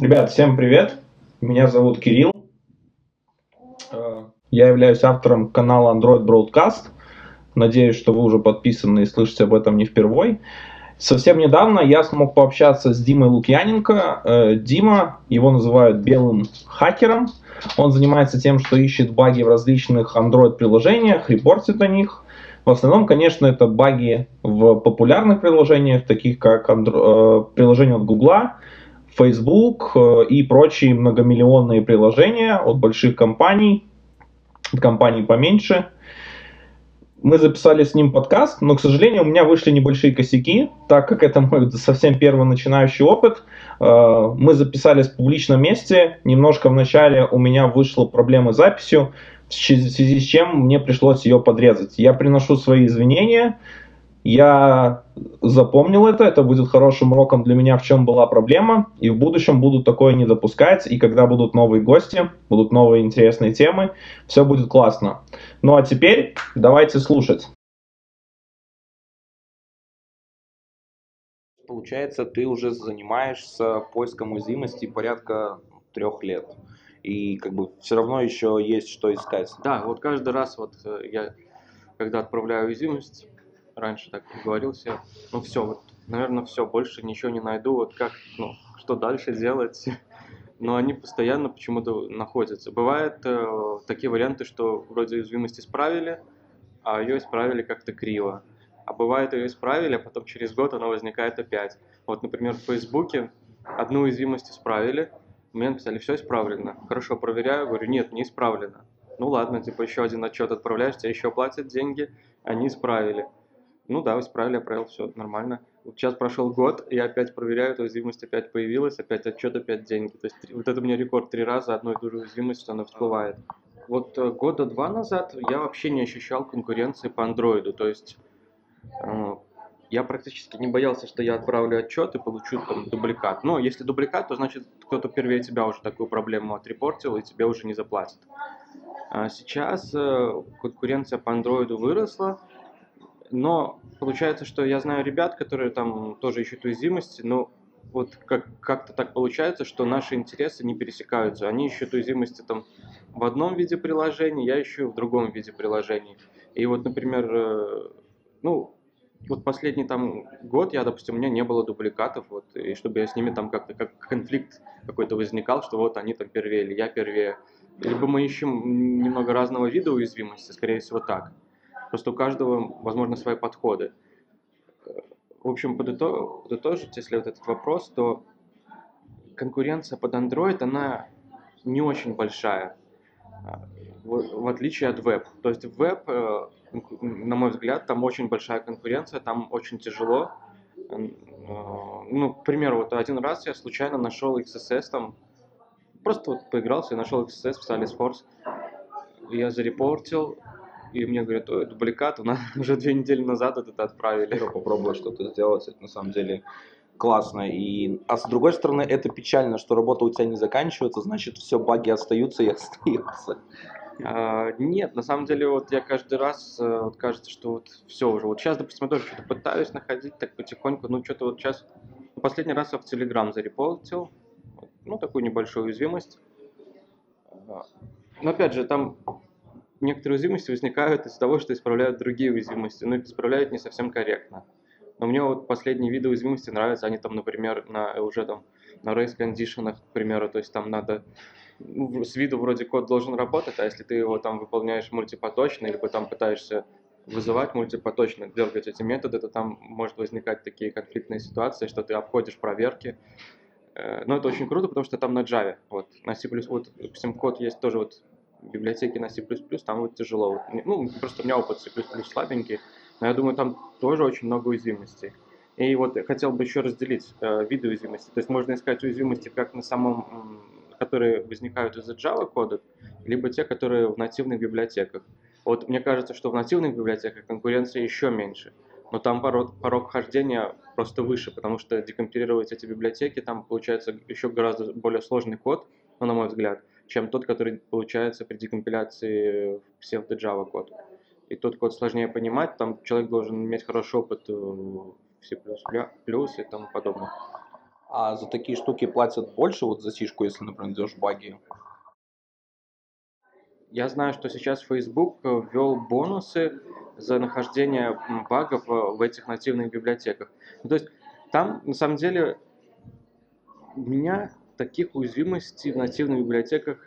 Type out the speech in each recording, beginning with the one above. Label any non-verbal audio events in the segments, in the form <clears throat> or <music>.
Ребят, всем привет. Меня зовут Кирилл. Э, я являюсь автором канала Android Broadcast. Надеюсь, что вы уже подписаны и слышите об этом не впервой. Совсем недавно я смог пообщаться с Димой Лукьяненко. Э, Дима, его называют белым хакером. Он занимается тем, что ищет баги в различных Android-приложениях, репортит о них. В основном, конечно, это баги в популярных приложениях, таких как Andro- э, приложения от Гугла, Facebook э, и прочие многомиллионные приложения от больших компаний, от компаний поменьше. Мы записали с ним подкаст, но, к сожалению, у меня вышли небольшие косяки, так как это <laughs> мой совсем первый начинающий опыт. Э, мы записались в публичном месте, немножко вначале у меня вышла проблема с записью, в связи с чем мне пришлось ее подрезать. Я приношу свои извинения, я запомнил это, это будет хорошим уроком для меня, в чем была проблема, и в будущем буду такое не допускать, и когда будут новые гости, будут новые интересные темы, все будет классно. Ну а теперь давайте слушать. Получается, ты уже занимаешься поиском уязвимости порядка трех лет. И как бы все равно еще есть что искать. Да, вот каждый раз вот э, я, когда отправляю уязвимость, раньше так говорил себе, ну все, вот, наверное, все, больше ничего не найду, вот как, ну, что дальше делать, <laughs> но они постоянно почему-то находятся. Бывают э, такие варианты, что вроде уязвимость исправили, а ее исправили как-то криво. А бывает ее исправили, а потом через год она возникает опять. Вот, например, в Фейсбуке одну уязвимость исправили, мне написали, все исправлено. Хорошо, проверяю, говорю, нет, не исправлено. Ну ладно, типа еще один отчет отправляешь, тебе еще платят деньги, они исправили. Ну да, исправили, отправил, все нормально. Сейчас прошел год, я опять проверяю, уязвимость опять появилась, опять отчет, опять деньги. То есть вот это у меня рекорд три раза, одной и ту же уязвимость, она всплывает. Вот э, года два назад я вообще не ощущал конкуренции по андроиду, то есть э, я практически не боялся, что я отправлю отчет и получу там дубликат. Но если дубликат, то значит кто-то первее тебя уже такую проблему отрепортил и тебе уже не заплатит. А сейчас э, конкуренция по андроиду выросла, но получается, что я знаю ребят, которые там тоже ищут уязвимости, но вот как- как-то так получается, что наши интересы не пересекаются. Они ищут уязвимости там в одном виде приложения, я ищу в другом виде приложений. И вот, например, э, ну, вот последний там год я, допустим, у меня не было дубликатов, вот, и чтобы я с ними там как-то как конфликт какой-то возникал, что вот они там первее или я первее. Либо мы ищем немного разного вида уязвимости, скорее всего так. Просто у каждого, возможно, свои подходы. В общем, подытожить, если вот этот вопрос, то конкуренция под Android, она не очень большая, в, отличие от веб. То есть в веб, э, на мой взгляд, там очень большая конкуренция, там очень тяжело. Э, ну, к примеру, вот один раз я случайно нашел XSS, там, просто вот поигрался и нашел XSS в Salesforce. Я зарепортил, и мне говорят, ой, дубликат, у нас <laughs> уже две недели назад это отправили. Попробовать что-то сделать, это на самом деле классно. И... А с другой стороны, это печально, что работа у тебя не заканчивается, значит, все, баги остаются и <laughs> остаются. А, нет, на самом деле, вот я каждый раз, э, вот кажется, что вот все уже. Вот сейчас, допустим, я тоже что-то пытаюсь находить так потихоньку, ну что-то вот сейчас, последний раз я в Telegram зарепортил, ну такую небольшую уязвимость. Но опять же, там некоторые уязвимости возникают из-за того, что исправляют другие уязвимости, но исправляют не совсем корректно. Но мне вот последние виды уязвимости нравятся, они там, например, на уже там на race кондишенах, к примеру, то есть там надо ну, с виду вроде код должен работать, а если ты его там выполняешь мультипоточно, или там пытаешься вызывать мультипоточно, дергать эти методы, то там может возникать такие конфликтные ситуации, что ты обходишь проверки. Э, но это очень круто, потому что там на Java, вот, на C++, вот, допустим, код есть тоже вот библиотеки на C++, там вот тяжело. Ну, просто у меня опыт C++ слабенький, но я думаю, там тоже очень много уязвимостей. И вот хотел бы еще разделить э, виды уязвимости. То есть можно искать уязвимости как на самом, которые возникают из-за Java кода, либо те, которые в нативных библиотеках. Вот мне кажется, что в нативных библиотеках конкуренция еще меньше, но там порог, порог хождения просто выше, потому что декомпилировать эти библиотеки, там получается еще гораздо более сложный код, ну, на мой взгляд чем тот, который получается при декомпиляции в псевдо-Java код. И тот код сложнее понимать, там человек должен иметь хороший опыт в C++ и тому подобное. А за такие штуки платят больше, вот за сишку, если, например, идешь баги? Я знаю, что сейчас Facebook ввел бонусы за нахождение багов в этих нативных библиотеках. Ну, то есть там, на самом деле, меня таких уязвимостей в нативных библиотеках,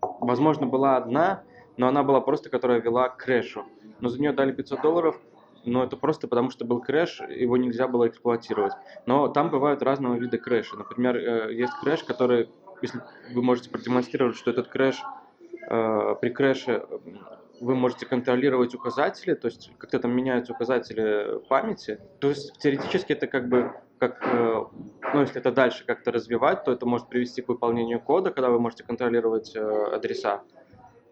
возможно, была одна, но она была просто, которая вела к crash у. Но за нее дали 500 долларов, но это просто потому, что был crash, его нельзя было эксплуатировать. Но там бывают разного вида crash а. Например, э, есть crash, который, если вы можете продемонстрировать, что этот crash э, при crash е вы можете контролировать указатели, то есть как-то там меняются указатели памяти. То есть теоретически это как бы как, э, ну, если это дальше как-то развивать, то это может привести к выполнению кода, когда вы можете контролировать адреса.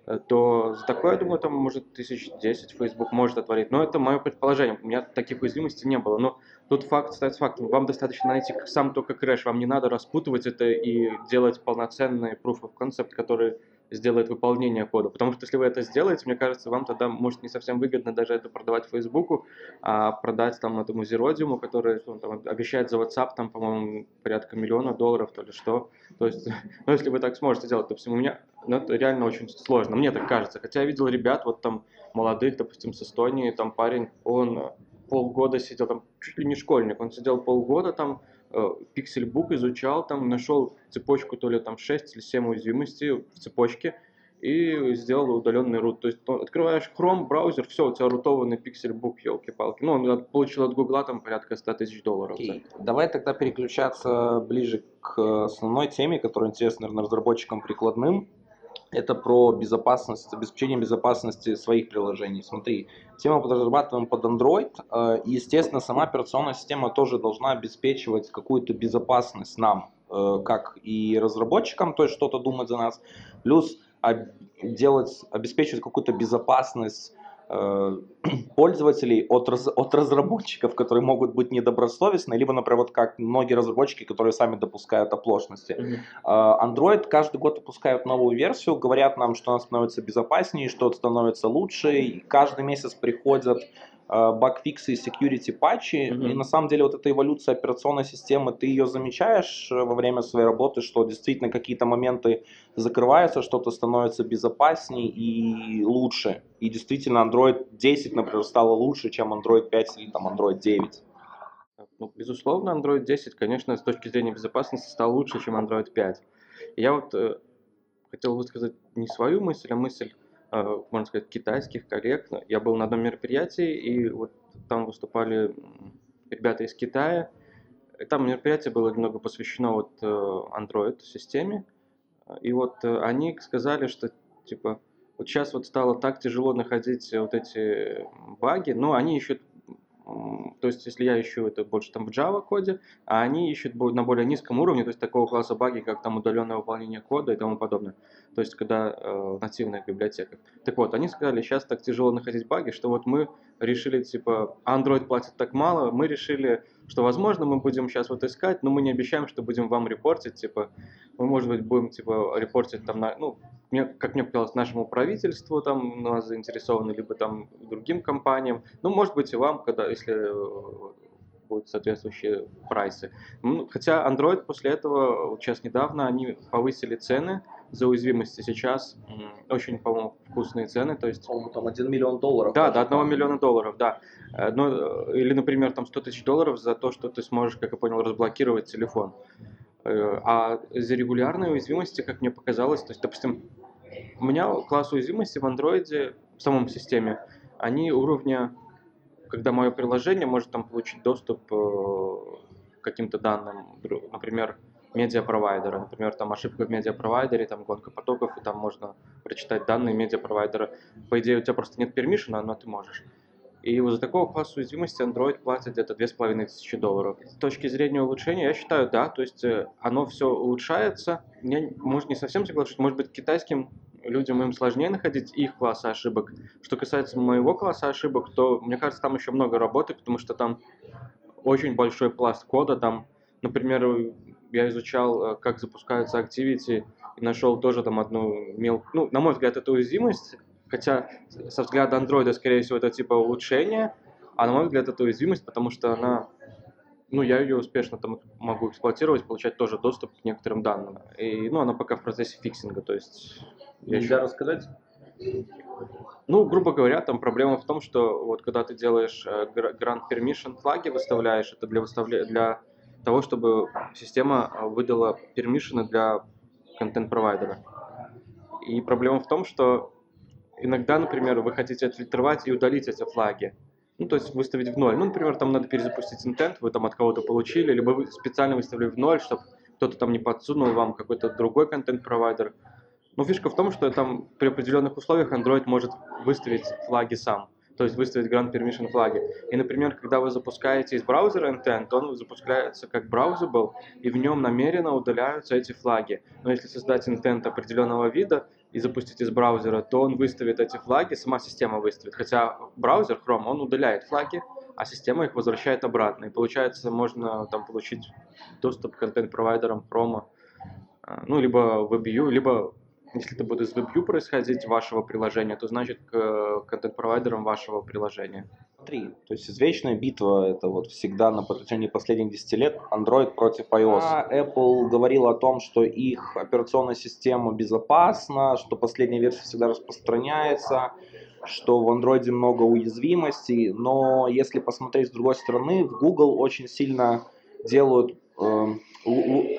Э, то за такое, я думаю, там может тысяч десять Facebook может отвалить. Но это мое предположение. У меня таких уязвимостей не было. Но тут факт остается фактом. Вам достаточно найти сам только crash. Вам не надо распутывать это и делать полноценный proof of concept, который сделает выполнение кода. Потому что если вы это сделаете, мне кажется, вам тогда может не совсем выгодно даже это продавать Фейсбуку, а продать там этому Зеродиуму, который он там обещает за WhatsApp, там, по-моему, порядка миллиона долларов, то ли что. То есть, <laughs> ну, если вы так сможете делать, допустим, у меня, ну, это реально очень сложно, мне так кажется. Хотя я видел ребят, вот там, молодых, допустим, с Эстонии, там парень, он полгода сидел, там, чуть ли не школьник, он сидел полгода там, пиксельбук изучал, там нашел цепочку то ли там 6 или 7 уязвимостей в цепочке и сделал удаленный рут. То есть открываешь Chrome, браузер, все, у тебя рутованный пиксельбук, елки-палки. Ну, он получил от Гугла там порядка 100 тысяч долларов. Okay. Давай тогда переключаться ближе к основной теме, которая интересна, наверное, разработчикам прикладным это про безопасность, обеспечение безопасности своих приложений. Смотри, тему разрабатываем под Android, э, и, естественно, сама операционная система тоже должна обеспечивать какую-то безопасность нам, э, как и разработчикам, то есть что-то думать за нас, плюс делать, обеспечивать какую-то безопасность <clears throat> пользователей от, раз, от разработчиков, которые могут быть недобросовестны, либо, например, вот как многие разработчики, которые сами допускают оплошности. Mm-hmm. Android каждый год выпускают новую версию, говорят нам, что она становится безопаснее, что становится лучше, и каждый месяц приходят Э, багфиксы и security патчи. Mm-hmm. И на самом деле вот эта эволюция операционной системы, ты ее замечаешь э, во время своей работы, что действительно какие-то моменты закрываются, что-то становится безопаснее и лучше. И действительно Android 10, например, стало лучше, чем Android 5 или там Android 9. Ну, безусловно, Android 10, конечно, с точки зрения безопасности стал лучше, чем Android 5. Я вот э, хотел высказать не свою мысль, а мысль Э, можно сказать, китайских коллег. Я был на одном мероприятии, и вот там выступали ребята из Китая. И там мероприятие было немного посвящено вот э, Android-системе. И вот э, они сказали, что типа вот сейчас вот стало так тяжело находить вот эти баги, но они ищут то есть, если я ищу это больше там в Java коде, а они ищут на более низком уровне, то есть такого класса баги, как там удаленное выполнение кода и тому подобное. То есть, когда э, в нативных библиотеках. Так вот, они сказали, сейчас так тяжело находить баги, что вот мы решили, типа, Android платит так мало, мы решили, что, возможно, мы будем сейчас вот искать, но мы не обещаем, что будем вам репортить, типа, мы, может быть, будем, типа, репортить там на, ну, мне, как мне показалось, нашему правительству там нас заинтересованы, либо там другим компаниям, ну, может быть, и вам, когда, если э, будут соответствующие прайсы. Ну, хотя Android после этого, вот сейчас недавно, они повысили цены за уязвимости. Сейчас очень, по-моему, вкусные цены. То есть, по-моему, там 1 миллион долларов. Да, до 1 миллиона долларов, да. Ну, или, например, там 100 тысяч долларов за то, что ты сможешь, как я понял, разблокировать телефон. Э, а за регулярные уязвимости, как мне показалось, то есть, допустим, у меня класс уязвимости в андроиде, в самом системе, они уровня, когда мое приложение может там получить доступ э, к каким-то данным, например, медиапровайдера. Например, там ошибка в медиапровайдере, там гонка потоков, и там можно прочитать данные медиапровайдера. По идее, у тебя просто нет пермишена, но ты можешь. И вот за такого класса уязвимости Android платит где-то 2500 долларов. С точки зрения улучшения, я считаю, да, то есть э, оно все улучшается. Я, может, не совсем соглашусь, может быть, китайским людям им сложнее находить их класса ошибок. Что касается моего класса ошибок, то, мне кажется, там еще много работы, потому что там очень большой пласт кода, там, например, я изучал, э, как запускаются Activity, и нашел тоже там одну мелкую, ну, на мой взгляд, это уязвимость, Хотя со взгляда андроида, скорее всего, это типа улучшение, а на мой взгляд, это уязвимость, потому что она ну, я ее успешно там могу эксплуатировать, получать тоже доступ к некоторым данным. И, ну, она пока в процессе фиксинга, то есть... Я Нельзя еще... рассказать? Ну, грубо говоря, там проблема в том, что вот когда ты делаешь э, Grant Permission флаги, выставляешь, это для, выставля... для того, чтобы система э, выдала пермишины для контент-провайдера. И проблема в том, что иногда, например, вы хотите отфильтровать и удалить эти флаги. Ну, то есть выставить в ноль. Ну, например, там надо перезапустить интент, вы там от кого-то получили, либо вы специально выставили в ноль, чтобы кто-то там не подсунул вам какой-то другой контент-провайдер. Но фишка в том, что там при определенных условиях Android может выставить флаги сам, то есть выставить Grant Permission флаги. И, например, когда вы запускаете из браузера Intent, он запускается как browsable, и в нем намеренно удаляются эти флаги. Но если создать Intent определенного вида и запустить из браузера, то он выставит эти флаги, сама система выставит. Хотя браузер Chrome, он удаляет флаги, а система их возвращает обратно. И получается, можно там получить доступ к контент-провайдерам Chrome, а, ну, либо WebView, либо если это будет из WebView происходить вашего приложения, то значит к контент-провайдерам вашего приложения. Смотри, то есть извечная битва, это вот всегда на протяжении последних 10 лет Android против iOS. А Apple говорил о том, что их операционная система безопасна, что последняя версия всегда распространяется, что в Android много уязвимостей, но если посмотреть с другой стороны, в Google очень сильно делают э,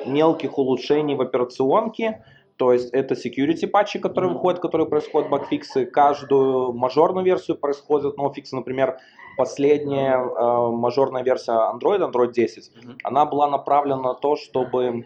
мелких улучшений в операционке, то есть это security патчи, которые выходят, которые происходят багфиксы. Каждую мажорную версию происходят ноуфиксы. Например, последняя э, мажорная версия Android, Android 10, mm-hmm. она была направлена на то, чтобы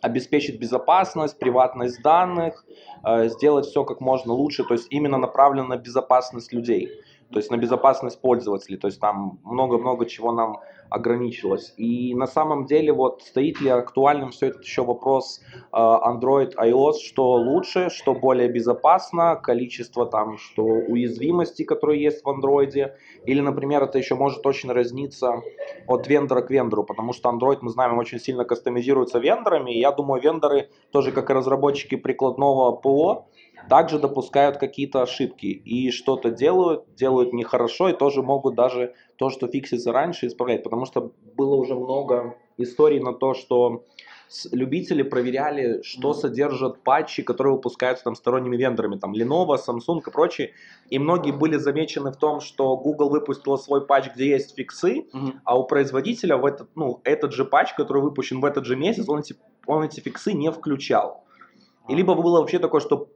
обеспечить безопасность, приватность данных, э, сделать все как можно лучше. То есть именно направлена на безопасность людей то есть на безопасность пользователей, то есть там много-много чего нам ограничилось. И на самом деле вот стоит ли актуальным все это еще вопрос э, Android, iOS, что лучше, что более безопасно, количество там, что уязвимости, которые есть в Android, или, например, это еще может очень разниться от вендора к вендору, потому что Android, мы знаем, очень сильно кастомизируется вендорами, и я думаю, вендоры тоже как и разработчики прикладного ПО, также допускают какие-то ошибки и что-то делают, делают нехорошо и тоже могут даже то, что фиксится раньше, исправлять. Потому что было уже много историй на то, что любители проверяли, что содержат патчи, которые выпускаются там сторонними вендорами, там Lenovo, Samsung и прочие. И многие были замечены в том, что Google выпустил свой патч, где есть фиксы, mm-hmm. а у производителя в этот, ну, этот же патч, который выпущен в этот же месяц, он эти, он эти фиксы не включал. И либо было вообще такое, что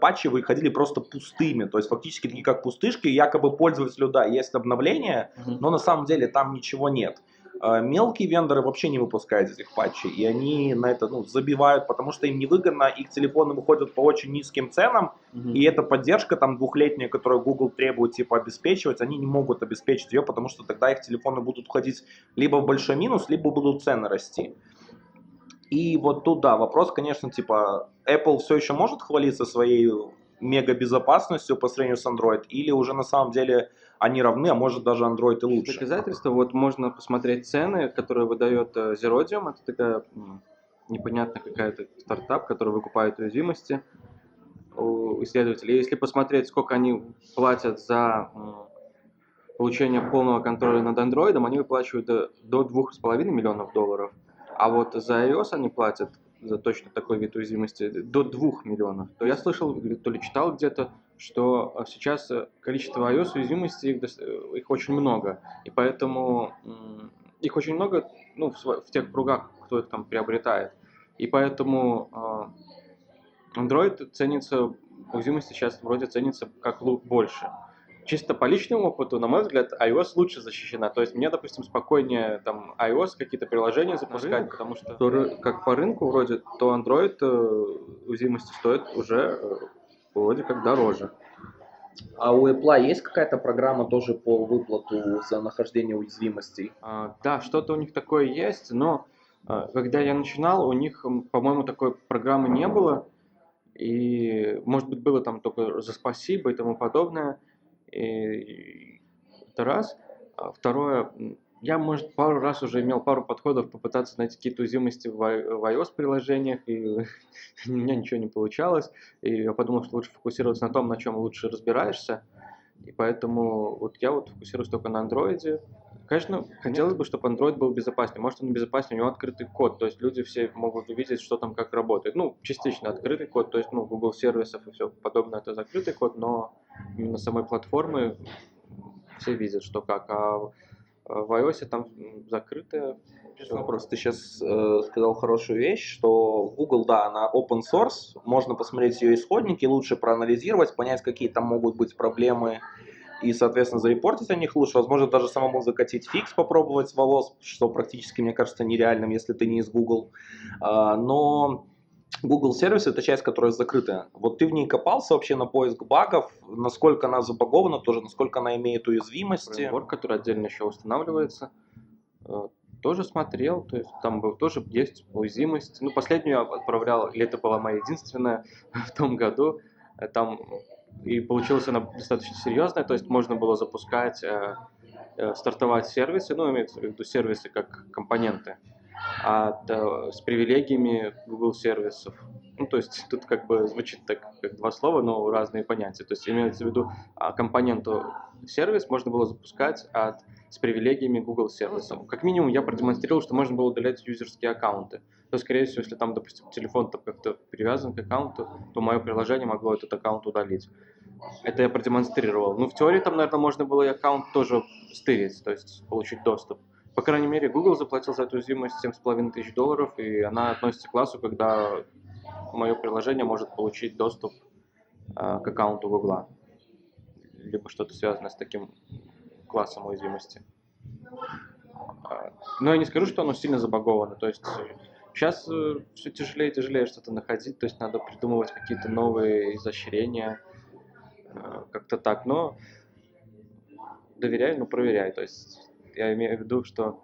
патчи выходили просто пустыми, то есть фактически такие как пустышки, якобы пользователю, да, есть обновление, mm-hmm. но на самом деле там ничего нет. Э, мелкие вендоры вообще не выпускают этих патчей, и они на это ну, забивают, потому что им невыгодно, их телефоны выходят по очень низким ценам, mm-hmm. и эта поддержка там двухлетняя, которую Google требует типа обеспечивать, они не могут обеспечить ее, потому что тогда их телефоны будут уходить либо в большой минус, либо будут цены расти. И вот тут, да, вопрос, конечно, типа, Apple все еще может хвалиться своей мега безопасностью по сравнению с Android, или уже на самом деле они равны, а может даже Android и лучше? Доказательства, вот можно посмотреть цены, которые выдает э, Zerodium, это такая непонятная какая-то стартап, который выкупает уязвимости у исследователей. Если посмотреть, сколько они платят за получение полного контроля над Android, они выплачивают до 2,5 миллионов долларов – а вот за iOS они платят за точно такой вид уязвимости до 2 миллионов. То я слышал, то ли читал где-то, что сейчас количество iOS уязвимостей, их, э, их очень много. И поэтому их очень много ну, в, в тех кругах, кто их там приобретает. И поэтому э, Android ценится, уязвимости сейчас вроде ценится как больше чисто по личному опыту, на мой взгляд, iOS лучше защищена. То есть мне, допустим, спокойнее там iOS какие-то приложения запускать, потому что то, как по рынку вроде, то Android э, уязвимости стоит уже э, вроде как дороже. А у Apple есть какая-то программа тоже по выплату за нахождение уязвимостей? А, да, что-то у них такое есть, но а, когда я начинал, у них, по-моему, такой программы не было. И, может быть, было там только за спасибо и тому подобное. Это раз. А второе, я, может, пару раз уже имел пару подходов попытаться найти какие-то уязвимости в iOS-приложениях, и <laughs> у меня ничего не получалось. И я подумал, что лучше фокусироваться на том, на чем лучше разбираешься. И поэтому вот я вот фокусируюсь только на андроиде, Конечно, хотелось бы, чтобы Android был безопаснее. Может, он безопаснее, у него открытый код, то есть люди все могут увидеть, что там как работает. Ну, частично открытый код, то есть, ну, Google сервисов и все подобное, это закрытый код, но именно самой платформы все видят, что как. А в iOS там закрытая Вопрос. Ты сейчас э, сказал хорошую вещь, что Google, да, она open source, можно посмотреть ее исходники, лучше проанализировать, понять, какие там могут быть проблемы, и, соответственно, зарепортить о них лучше. Возможно, даже самому закатить фикс, попробовать с волос, что практически, мне кажется, нереальным, если ты не из Google. А, но Google сервис это часть, которая закрытая. Вот ты в ней копался вообще на поиск багов, насколько она забагована, тоже насколько она имеет уязвимости. Фреймворк, который отдельно еще устанавливается, э, тоже смотрел, то есть там был, тоже есть уязвимость. Ну, последнюю я отправлял, или это была моя единственная <laughs> в том году, э, там и получилась она достаточно серьезная, то есть можно было запускать, э, э, стартовать сервисы, ну, имеется в виду сервисы как компоненты, от, э, с привилегиями Google сервисов. Ну, то есть тут как бы звучит так, как два слова, но разные понятия. То есть имеется в виду а, компоненту сервис можно было запускать от, с привилегиями Google сервисов. Как минимум я продемонстрировал, что можно было удалять юзерские аккаунты. То, скорее всего, если там, допустим, телефон там как-то привязан к аккаунту, то мое приложение могло этот аккаунт удалить. Это я продемонстрировал. Ну, в теории там, наверное, можно было и аккаунт тоже стырить, то есть получить доступ. По крайней мере, Google заплатил за эту уязвимость 7,5 тысяч долларов, и она относится к классу, когда мое приложение может получить доступ э, к аккаунту Google. Либо что-то связанное с таким классом уязвимости. А, но я не скажу, что оно сильно забаговано. То есть сейчас э, все тяжелее и тяжелее что-то находить, то есть надо придумывать какие-то новые изощрения, э, как-то так. Но доверяй, но проверяй. То есть я имею в виду, что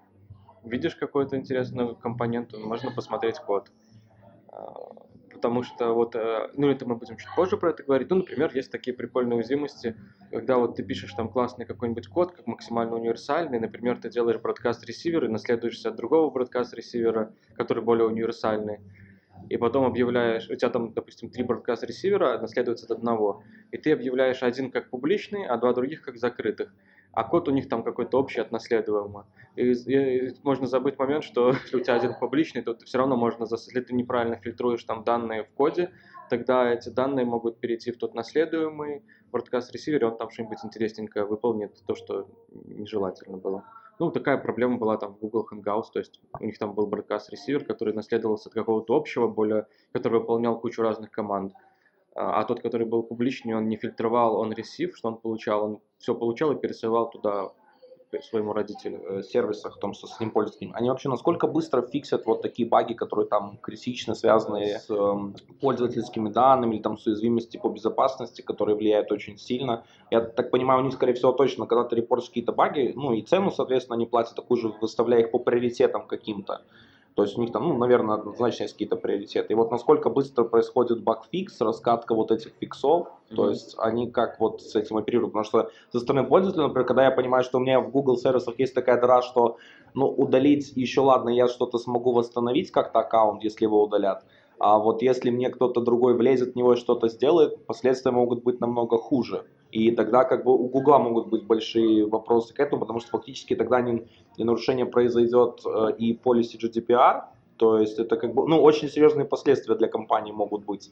видишь какой-то интересный компонент, можно посмотреть код. А, потому что вот, э, ну это мы будем чуть позже про это говорить, ну, например, есть такие прикольные уязвимости, когда вот ты пишешь там классный какой-нибудь код, как максимально универсальный, например, ты делаешь бродкаст ресивер и наследуешься от другого бродкаст ресивера, который более универсальный, и потом объявляешь, у тебя там, допустим, три бродкаст ресивера наследуются от одного, и ты объявляешь один как публичный, а два других как закрытых а код у них там какой-то общий от наследуемого. И, и можно забыть момент, что <laughs> если у тебя один публичный, то ты все равно можно, если ты неправильно фильтруешь там данные в коде, тогда эти данные могут перейти в тот наследуемый broadcast ресивер, он там что-нибудь интересненькое выполнит, то, что нежелательно было. Ну, такая проблема была там в Google Hangouts, то есть у них там был broadcast ресивер, который наследовался от какого-то общего, более, который выполнял кучу разных команд. А, а тот, который был публичный, он не фильтровал, он ресив, что он получал, он все получал и пересылал туда своему родителю. Э, сервисах, том, что с ним пользователем, они вообще насколько быстро фиксят вот такие баги, которые там критично связаны с э, пользовательскими данными или там с уязвимостью по безопасности, которые влияют очень сильно. Я так понимаю, у них, скорее всего, точно, когда ты репортишь какие-то баги, ну и цену, соответственно, они платят такую же, выставляя их по приоритетам каким-то. То есть у них там, ну, наверное, однозначно есть какие-то приоритеты. И вот насколько быстро происходит багфикс, раскатка вот этих фиксов, mm-hmm. то есть они как вот с этим оперируют. Потому что со стороны пользователя, например, когда я понимаю, что у меня в Google сервисах есть такая дыра, что, ну, удалить еще, ладно, я что-то смогу восстановить как-то аккаунт, если его удалят. А вот если мне кто-то другой влезет в него и что-то сделает, последствия могут быть намного хуже. И тогда как бы у Гугла могут быть большие вопросы к этому, потому что фактически тогда не, не нарушение произойдет э, и policy GDPR, то есть это как бы, ну, очень серьезные последствия для компании могут быть.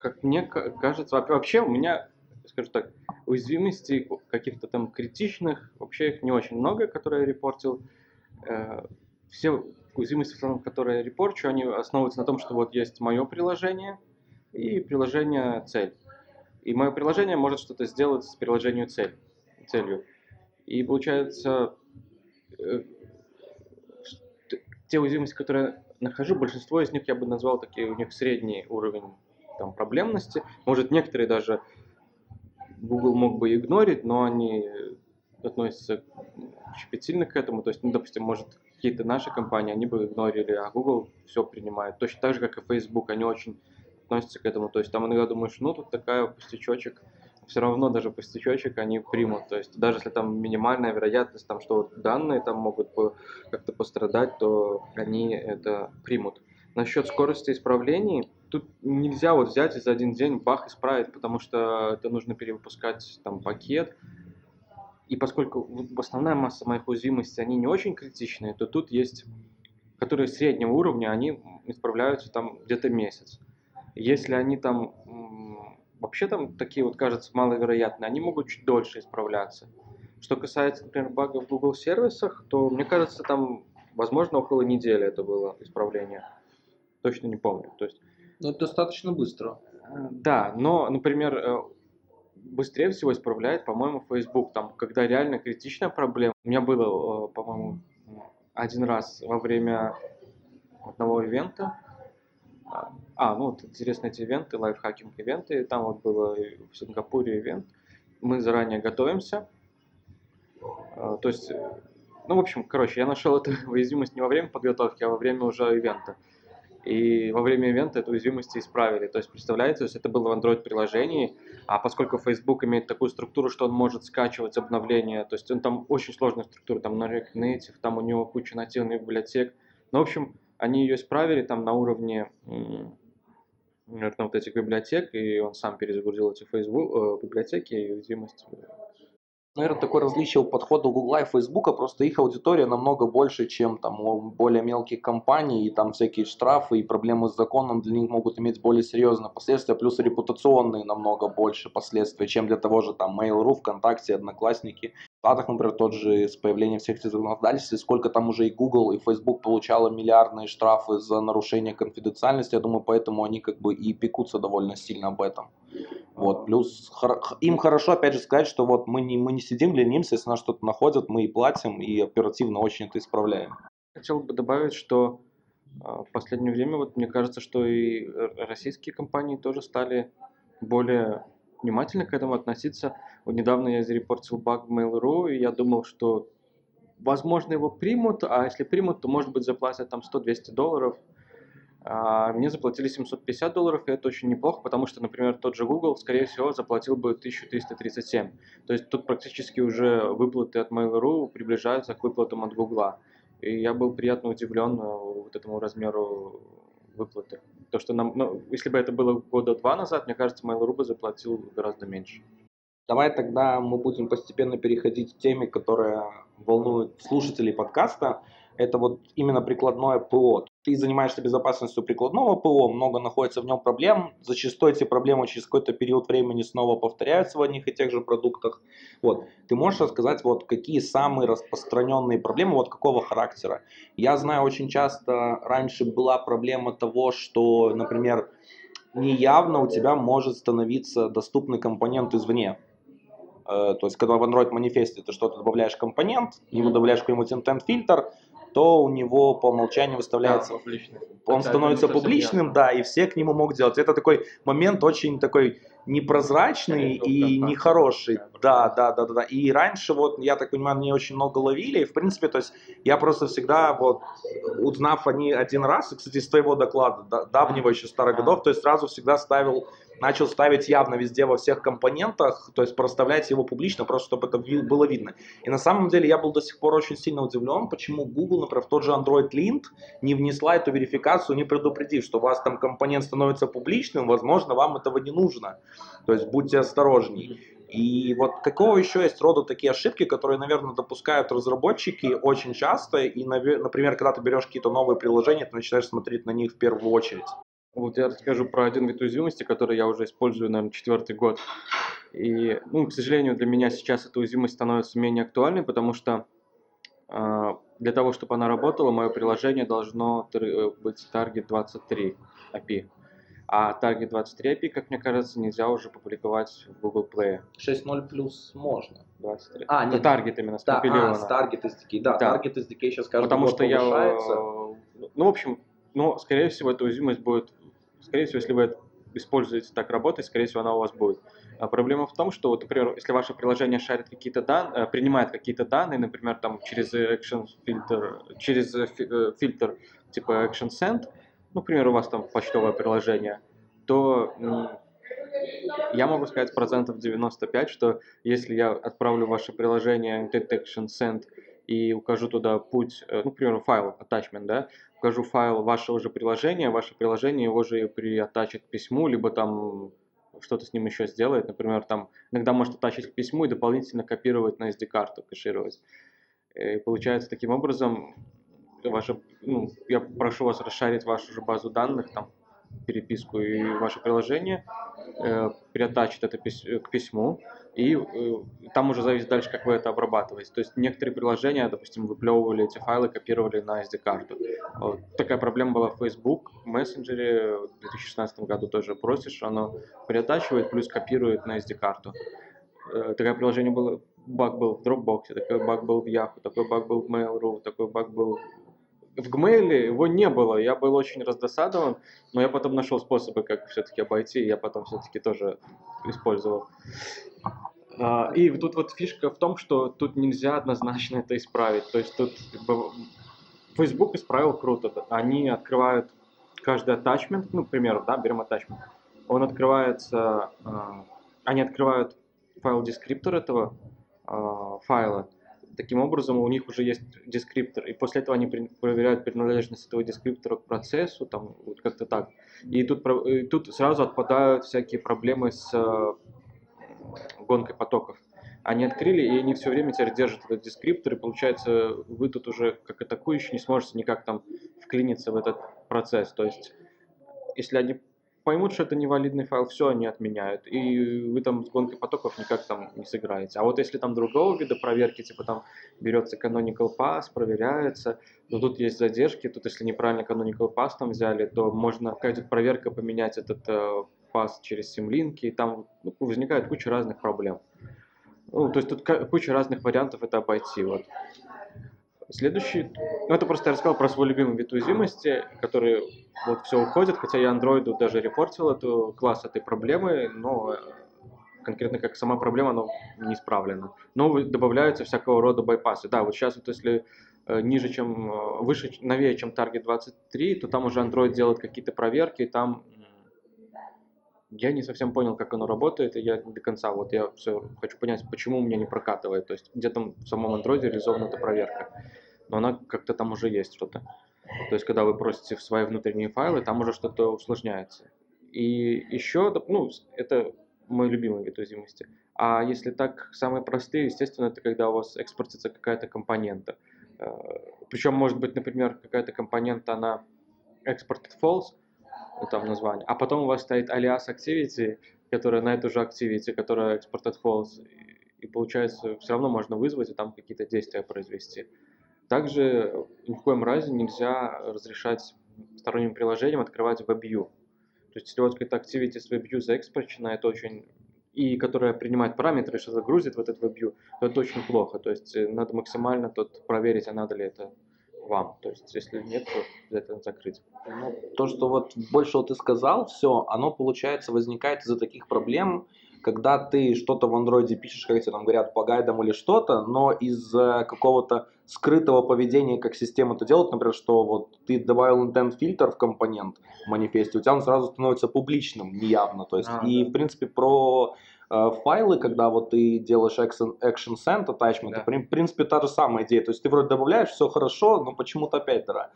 Как мне кажется, вообще у меня, скажу так, уязвимостей каких-то там критичных, вообще их не очень много, которые я репортил. Э, все уязвимости, которые я репорчу, они основываются на том, что вот есть мое приложение и приложение цель. И мое приложение может что-то сделать с приложением цель, целью. И получается, э, те уязвимости, которые я нахожу, большинство из них я бы назвал такие, у них средний уровень там, проблемности. Может, некоторые даже Google мог бы игнорить, но они относятся щепетильно к этому. То есть, ну, допустим, может, какие-то наши компании, они бы игнорили, а Google все принимает. Точно так же, как и Facebook, они очень относятся к этому. То есть там иногда думаешь, ну тут такая пустячочек, все равно даже пустячочек они примут. То есть даже если там минимальная вероятность, там, что вот данные там могут как-то пострадать, то они это примут. Насчет скорости исправлений, тут нельзя вот взять и за один день бах исправить, потому что это нужно перевыпускать там пакет. И поскольку основная масса моих уязвимостей, они не очень критичные, то тут есть, которые среднего уровня, они исправляются там где-то месяц. Если они там вообще там такие вот кажется маловероятные, они могут чуть дольше исправляться. Что касается, например, багов в Google сервисах, то мне кажется, там, возможно, около недели это было исправление. Точно не помню. То есть, но ну, это достаточно быстро. Э, да, но, например, э, быстрее всего исправляет, по-моему, Facebook. Там, когда реально критичная проблема. У меня было, э, по-моему, один раз во время одного ивента, а, ну вот интересные эти ивенты, лайфхакинг ивенты, там вот было в Сингапуре ивент, мы заранее готовимся, а, то есть, ну, в общем, короче, я нашел эту <laughs> уязвимость не во время подготовки, а во время уже ивента. И во время ивента эту уязвимость исправили. То есть, представляете, то есть это было в Android-приложении, а поскольку Facebook имеет такую структуру, что он может скачивать обновления, то есть он там очень сложная структура, там на React Native, там у него куча нативных библиотек. Ну, в общем, они ее исправили там на уровне наверное, вот этих библиотек, и он сам перезагрузил эти Facebook, э, библиотеки и уязвимость наверное, такое различие подхода Google и Facebook, просто их аудитория намного больше, чем там у более мелких компаний, и там всякие штрафы и проблемы с законом для них могут иметь более серьезные последствия, плюс репутационные намного больше последствия, чем для того же там Mail.ru, ВКонтакте, Одноклассники. В Штатах, например, тот же с появлением всех этих законодательств, сколько там уже и Google, и Facebook получало миллиардные штрафы за нарушение конфиденциальности, я думаю, поэтому они как бы и пекутся довольно сильно об этом. Вот, плюс им хорошо, опять же, сказать, что вот мы не, мы не сидим, ленимся, если нас что-то находят, мы и платим, и оперативно очень это исправляем. Хотел бы добавить, что а, в последнее время, вот мне кажется, что и российские компании тоже стали более внимательно к этому относиться. Вот недавно я зарепортил баг в Mail.ru, и я думал, что возможно его примут, а если примут, то может быть заплатят там 100-200 долларов, мне заплатили 750 долларов, и это очень неплохо, потому что, например, тот же Google, скорее всего, заплатил бы 1337. То есть тут практически уже выплаты от Mail.ru приближаются к выплатам от Google. И я был приятно удивлен э, вот этому размеру выплаты. То, что нам, ну, если бы это было года два назад, мне кажется, Mail.ru бы заплатил гораздо меньше. Давай тогда мы будем постепенно переходить к теме, которая волнует слушателей подкаста это вот именно прикладное ПО. Ты занимаешься безопасностью прикладного ПО, много находится в нем проблем, зачастую эти проблемы через какой-то период времени снова повторяются в одних и тех же продуктах. Вот. Ты можешь рассказать, вот, какие самые распространенные проблемы, вот какого характера? Я знаю, очень часто раньше была проблема того, что, например, неявно у тебя может становиться доступный компонент извне. Э, то есть, когда в Android манифесте ты что-то добавляешь компонент, ему добавляешь какой-нибудь intent фильтр, то у него по умолчанию выставляется, да, он становится публичным, да, и все к нему могут делать. Это такой момент очень такой непрозрачный и нехороший. Да, да, да, да, да. И раньше, вот, я так понимаю, не очень много ловили. И, в принципе, то есть, я просто всегда, вот, узнав они один раз, и, кстати, из твоего доклада, да, давнего еще старых годов, то есть, сразу всегда ставил начал ставить явно везде во всех компонентах, то есть проставлять его публично, просто чтобы это было видно. И на самом деле я был до сих пор очень сильно удивлен, почему Google, например, в тот же Android Lint не внесла эту верификацию, не предупредив, что у вас там компонент становится публичным, возможно, вам этого не нужно. То есть будьте осторожней. И вот какого еще есть рода такие ошибки, которые, наверное, допускают разработчики очень часто, и, например, когда ты берешь какие-то новые приложения, ты начинаешь смотреть на них в первую очередь. Вот я расскажу про один вид уязвимости, который я уже использую, наверное, четвертый год. И, ну, к сожалению, для меня сейчас эта уязвимость становится менее актуальной, потому что э, для того, чтобы она работала, мое приложение должно быть Target 23 API. А Target 23 API, как мне кажется, нельзя уже публиковать в Google Play. 6.0 плюс можно. 23. А, нет. Это Target именно да, а, с Target SDK. Да, да. Target SDK сейчас каждый Потому год что повышается. я... Ну, в общем, ну, скорее всего, эта уязвимость будет... Скорее всего, если вы используете так работать, скорее всего, она у вас будет. А проблема в том, что, вот, например, если ваше приложение шарит какие-то данные, э, принимает какие-то данные, например, там через action фильтр, через э, э, фильтр типа action send, ну, к примеру, у вас там почтовое приложение, то я могу сказать процентов 95, что если я отправлю ваше приложение detection send и укажу туда путь, э, ну, к примеру, файл, attachment, да, укажу файл вашего же приложения, ваше приложение его же приотачит к письму, либо там что-то с ним еще сделает, например, там иногда может оттачить к письму и дополнительно копировать на SD-карту, кэшировать. И получается таким образом ваше, ну, я прошу вас расшарить вашу же базу данных, там, переписку и ваше приложение, э, приотачит это пись к письму, и э, там уже зависит дальше, как вы это обрабатываете. То есть некоторые приложения, допустим, выплевывали эти файлы, копировали на SD-карту. Вот. Такая проблема была в Facebook, в мессенджере в 2016 году тоже просишь, оно приотачивает, плюс копирует на SD-карту. Э, такое приложение было, баг был в Dropbox, такой баг был в Yahoo, такой баг был в Mail.ru, такой баг был в Gmail его не было, я был очень раздосадован, но я потом нашел способы, как все-таки обойти, и я потом все-таки тоже использовал. А, и тут вот фишка в том, что тут нельзя однозначно это исправить. То есть тут Facebook исправил круто. Они открывают каждый attachment, ну, к примеру, да, берем attachment. Он открывается, а, они открывают файл дескриптор этого а, файла, Таким образом, у них уже есть дескриптор, и после этого они проверяют принадлежность этого дескриптора к процессу, там вот как-то так. И тут, и тут сразу отпадают всякие проблемы с э, гонкой потоков. Они открыли, и они все время теперь держат этот дескриптор, и получается, вы тут уже как атакующий не сможете никак там вклиниться в этот процесс. То есть, если они поймут, что это невалидный файл, все, они отменяют. И вы там с гонкой потоков никак там не сыграете. А вот если там другого вида проверки, типа там берется canonical pass, проверяется, но тут есть задержки, тут если неправильно canonical pass там взяли, то можно какая-то проверка поменять этот э, pass через симлинки, и там ну, возникает куча разных проблем. Ну, то есть тут куча разных вариантов это обойти. Вот. Следующий, ну это просто я рассказал про свой любимый вид уязвимости, который вот все уходит, хотя я андроиду даже репортил эту класс этой проблемы, но конкретно как сама проблема, она не исправлена. Но добавляются всякого рода байпасы. Да, вот сейчас вот если э, ниже, чем, э, выше, новее, чем Target 23, то там уже Android делает какие-то проверки, там я не совсем понял, как оно работает, и я до конца, вот я все хочу понять, почему у меня не прокатывает, то есть где там в самом Android реализована эта проверка, но она как-то там уже есть что-то. То есть когда вы просите в свои внутренние файлы, там уже что-то усложняется. И еще, ну, это мой любимый вид уязвимости. А если так, самые простые, естественно, это когда у вас экспортится какая-то компонента. Э, Причем может быть, например, какая-то компонента, она exported false, там название. А потом у вас стоит alias activity, которая на эту же activity, которая exported false. И получается, все равно можно вызвать и там какие-то действия произвести. Также ни в коем разе нельзя разрешать сторонним приложениям открывать WebView. То есть, если у вас какая-то activity с WebView заэкспорчена, это очень и которая принимает параметры, что загрузит в этот WebView, то это очень плохо. То есть э, надо максимально тут проверить, а надо ли это вам. То есть, если нет, то это закрыть. Ну, то, что вот больше вот ты сказал, все, оно получается возникает из-за таких проблем, когда ты что-то в андроиде пишешь, как тебе там говорят, по гайдам или что-то, но из-за какого-то скрытого поведения, как система это делает, например, что вот ты добавил intent фильтр в компонент в манифесте, у тебя он сразу становится публичным, неявно. То есть, а, и да. в принципе про Э, файлы, когда вот ты делаешь action, action send attachment, да. в принципе та же самая идея. То есть ты вроде добавляешь, все хорошо, но почему-то опять дыра.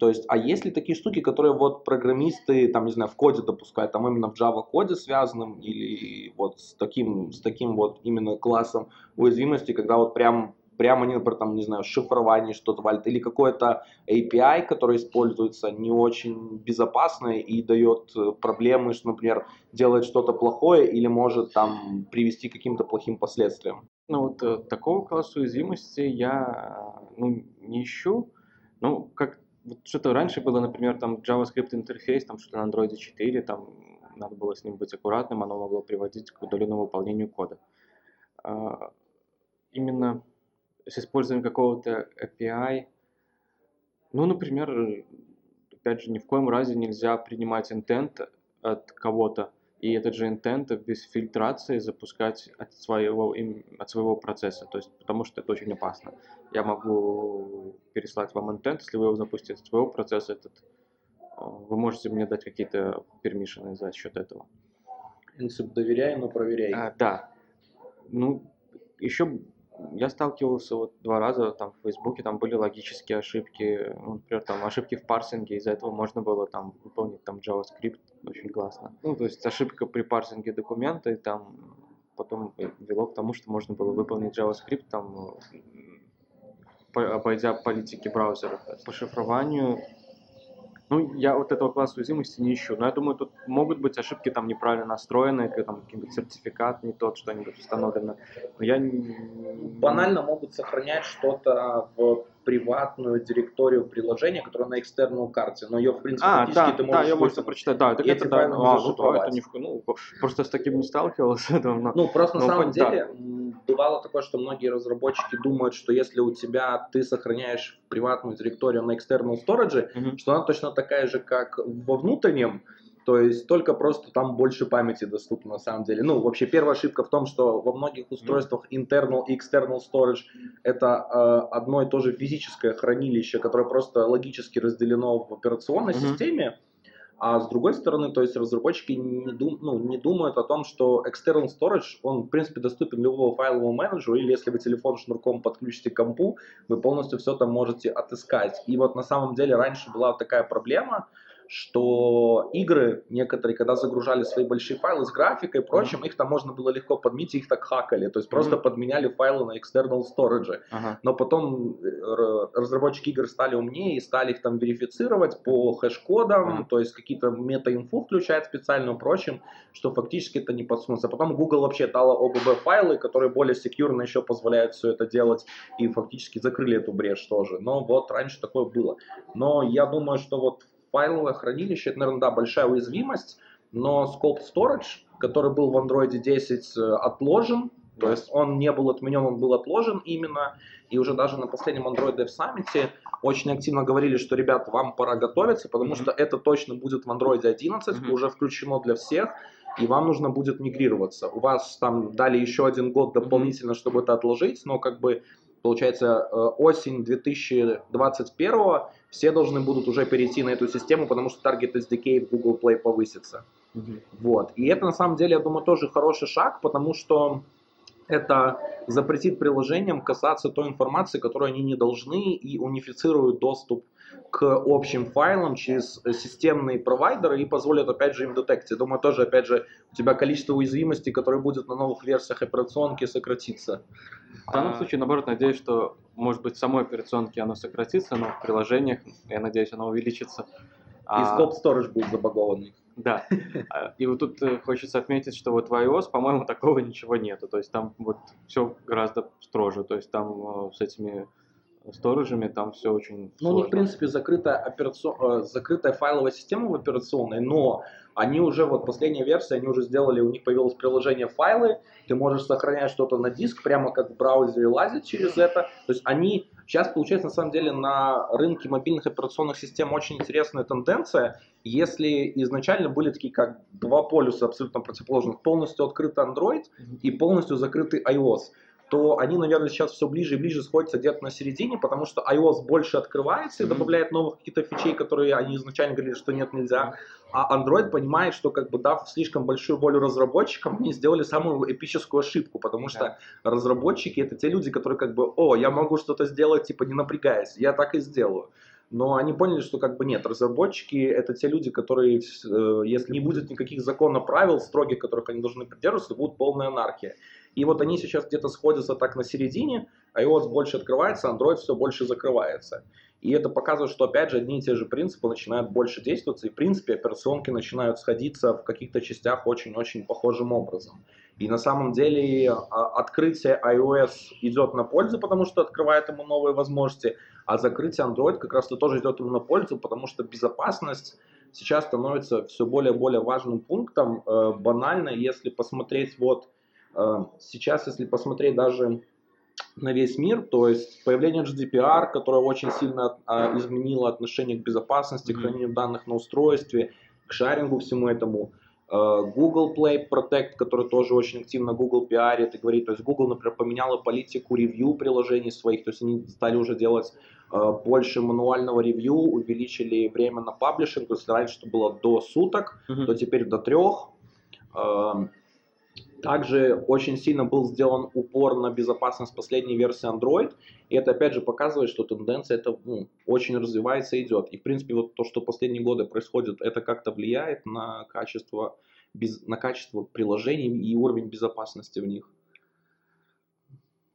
То есть, а есть ли такие штуки, которые вот программисты, там, не знаю, в коде допускают, там именно в Java коде связанным или вот с таким, с таким вот именно классом уязвимости, когда вот прям прямо они, например, там, не знаю, шифрование что-то валит, или какой-то API, который используется, не очень безопасный и дает э, проблемы, что, например, делает что-то плохое или может там привести к каким-то плохим последствиям. Ну вот э, такого класса уязвимости я ну, не ищу. Ну, как вот что-то раньше было, например, там JavaScript интерфейс, там что-то на Android 4, там надо было с ним быть аккуратным, оно могло приводить к удаленному выполнению кода. А, именно с использованием какого-то API, ну, например, опять же, ни в коем разе нельзя принимать intent от кого-то, и этот же intent без фильтрации запускать от своего, от своего процесса, то есть потому что это очень опасно. Я могу переслать вам intent, если вы его запустите от своего процесса, этот, а, вы можете мне дать какие-то пермишины за счет этого. Принцип доверяй, но проверяй. А, да. Ну, еще я сталкивался вот два раза там в Фейсбуке, там были логические ошибки, ну, например, там ошибки в парсинге, из-за этого можно было там выполнить там JavaScript очень классно. Ну, то есть ошибка при парсинге документа, и там потом вело к тому, что можно было выполнить JavaScript там обойдя политики браузера. По шифрованию ну, я вот этого класса уязвимости не ищу. Но я думаю, тут могут быть ошибки там неправильно настроенные, там какой-нибудь сертификат не тот, что-нибудь установлено. Но я. Банально могут сохранять что-то в приватную директорию приложения, которая на экстернал карте, но ее, в принципе, а, да, ты можешь да, ее можно прочитать, да, так это, да, ну, а, ну, то, это не, ну, просто с таким не сталкивался <laughs> давно. Ну, просто на самом деле, да. бывало такое, что многие разработчики думают, что если у тебя, ты сохраняешь приватную директорию на external storage, угу. что она точно такая же, как во внутреннем, то есть только просто там больше памяти доступно на самом деле. Ну, вообще первая ошибка в том, что во многих устройствах internal и external storage это э, одно и то же физическое хранилище, которое просто логически разделено в операционной mm-hmm. системе. А с другой стороны, то есть разработчики не, дум, ну, не думают о том, что external storage, он в принципе доступен любому файловому менеджеру, или если вы телефон шнурком подключите к компу, вы полностью все там можете отыскать. И вот на самом деле раньше была такая проблема, что игры некоторые, когда загружали свои большие файлы с графикой и прочим, mm-hmm. их там можно было легко подменить, их так хакали, то есть просто mm-hmm. подменяли файлы на external storage. Uh-huh. Но потом э, разработчики игр стали умнее и стали их там верифицировать по хэш-кодам, uh-huh. то есть какие-то мета-инфу включать специальную прочим, что фактически это не подсунется. Потом Google вообще дала OBB файлы, которые более секьюрно еще позволяют все это делать и фактически закрыли эту брешь тоже. Но вот раньше такое было. Но я думаю, что вот файловое хранилище, это, наверное, да, большая уязвимость, но Scope Storage, который был в Android 10 э, отложен, то есть он не был отменен, он был отложен именно, и уже даже на последнем Android Dev Summit очень активно говорили, что, ребят, вам пора готовиться, потому mm-hmm. что это точно будет в Android 11, mm-hmm. уже включено для всех, и вам нужно будет мигрироваться. У вас там дали еще один год дополнительно, mm-hmm. чтобы это отложить, но как бы получается э, осень 2021 все должны будут уже перейти на эту систему, потому что Target SDK в Google Play повысится. Mm-hmm. Вот. И это на самом деле, я думаю, тоже хороший шаг, потому что это запретит приложениям касаться той информации, которую они не должны, и унифицирует доступ к общим файлам через системные провайдеры и позволит опять же им детектить. Думаю, тоже опять же у тебя количество уязвимостей, которые будет на новых версиях операционки, сократится. В данном а... случае, наоборот, надеюсь, что может быть в самой операционке оно сократится, но в приложениях, я надеюсь, оно увеличится. И а... Scope Storage будет забагованный. Да. А, и вот тут э, хочется отметить, что вот в iOS, по-моему, <laughs> такого ничего нету. То есть там вот все гораздо строже. То есть там э, с этими сторожами там все очень Ну, у них, в принципе, закрытая, операцион... Э, закрытая файловая система в операционной, но они уже, вот последняя версия, они уже сделали, у них появилось приложение файлы, ты можешь сохранять что-то на диск, прямо как в браузере лазить через это. То есть они, сейчас получается на самом деле на рынке мобильных операционных систем очень интересная тенденция. Если изначально были такие как два полюса абсолютно противоположных, полностью открытый Android и полностью закрытый iOS то они, наверное, сейчас все ближе и ближе сходятся где-то на середине, потому что iOS больше открывается и добавляет новых каких-то фичей, которые они изначально говорили, что нет, нельзя. А Android понимает, что как бы дав слишком большую волю разработчикам, они сделали самую эпическую ошибку, потому что да. разработчики это те люди, которые как бы, о, я могу что-то сделать, типа не напрягаясь, я так и сделаю. Но они поняли, что как бы нет, разработчики это те люди, которые, э, если не будет никаких законов, правил строгих, которых они должны придерживаться, будет полная анархия. И вот они сейчас где-то сходятся так на середине, iOS больше открывается, Android все больше закрывается. И это показывает, что опять же одни и те же принципы начинают больше действоваться, и в принципе операционки начинают сходиться в каких-то частях очень-очень похожим образом. И на самом деле а, открытие iOS идет на пользу, потому что открывает ему новые возможности, а закрытие Android как раз-то тоже идет ему на пользу, потому что безопасность сейчас становится все более более важным пунктом. Э, банально, если посмотреть вот сейчас, если посмотреть даже на весь мир, то есть появление GDPR, которое очень сильно а, изменило отношение к безопасности, mm-hmm. к хранению данных на устройстве, к шарингу всему этому. А, Google Play Protect, который тоже очень активно Google пиарит и говорит, то есть Google, например, поменяла политику ревью приложений своих, то есть они стали уже делать а, больше мануального ревью, увеличили время на паблишинг, то есть раньше это было до суток, mm-hmm. то теперь до трех. Также очень сильно был сделан упор на безопасность последней версии Android. И это опять же показывает, что тенденция это ну, очень развивается и идет. И в принципе вот то, что последние годы происходит, это как-то влияет на качество, без, на качество приложений и уровень безопасности в них.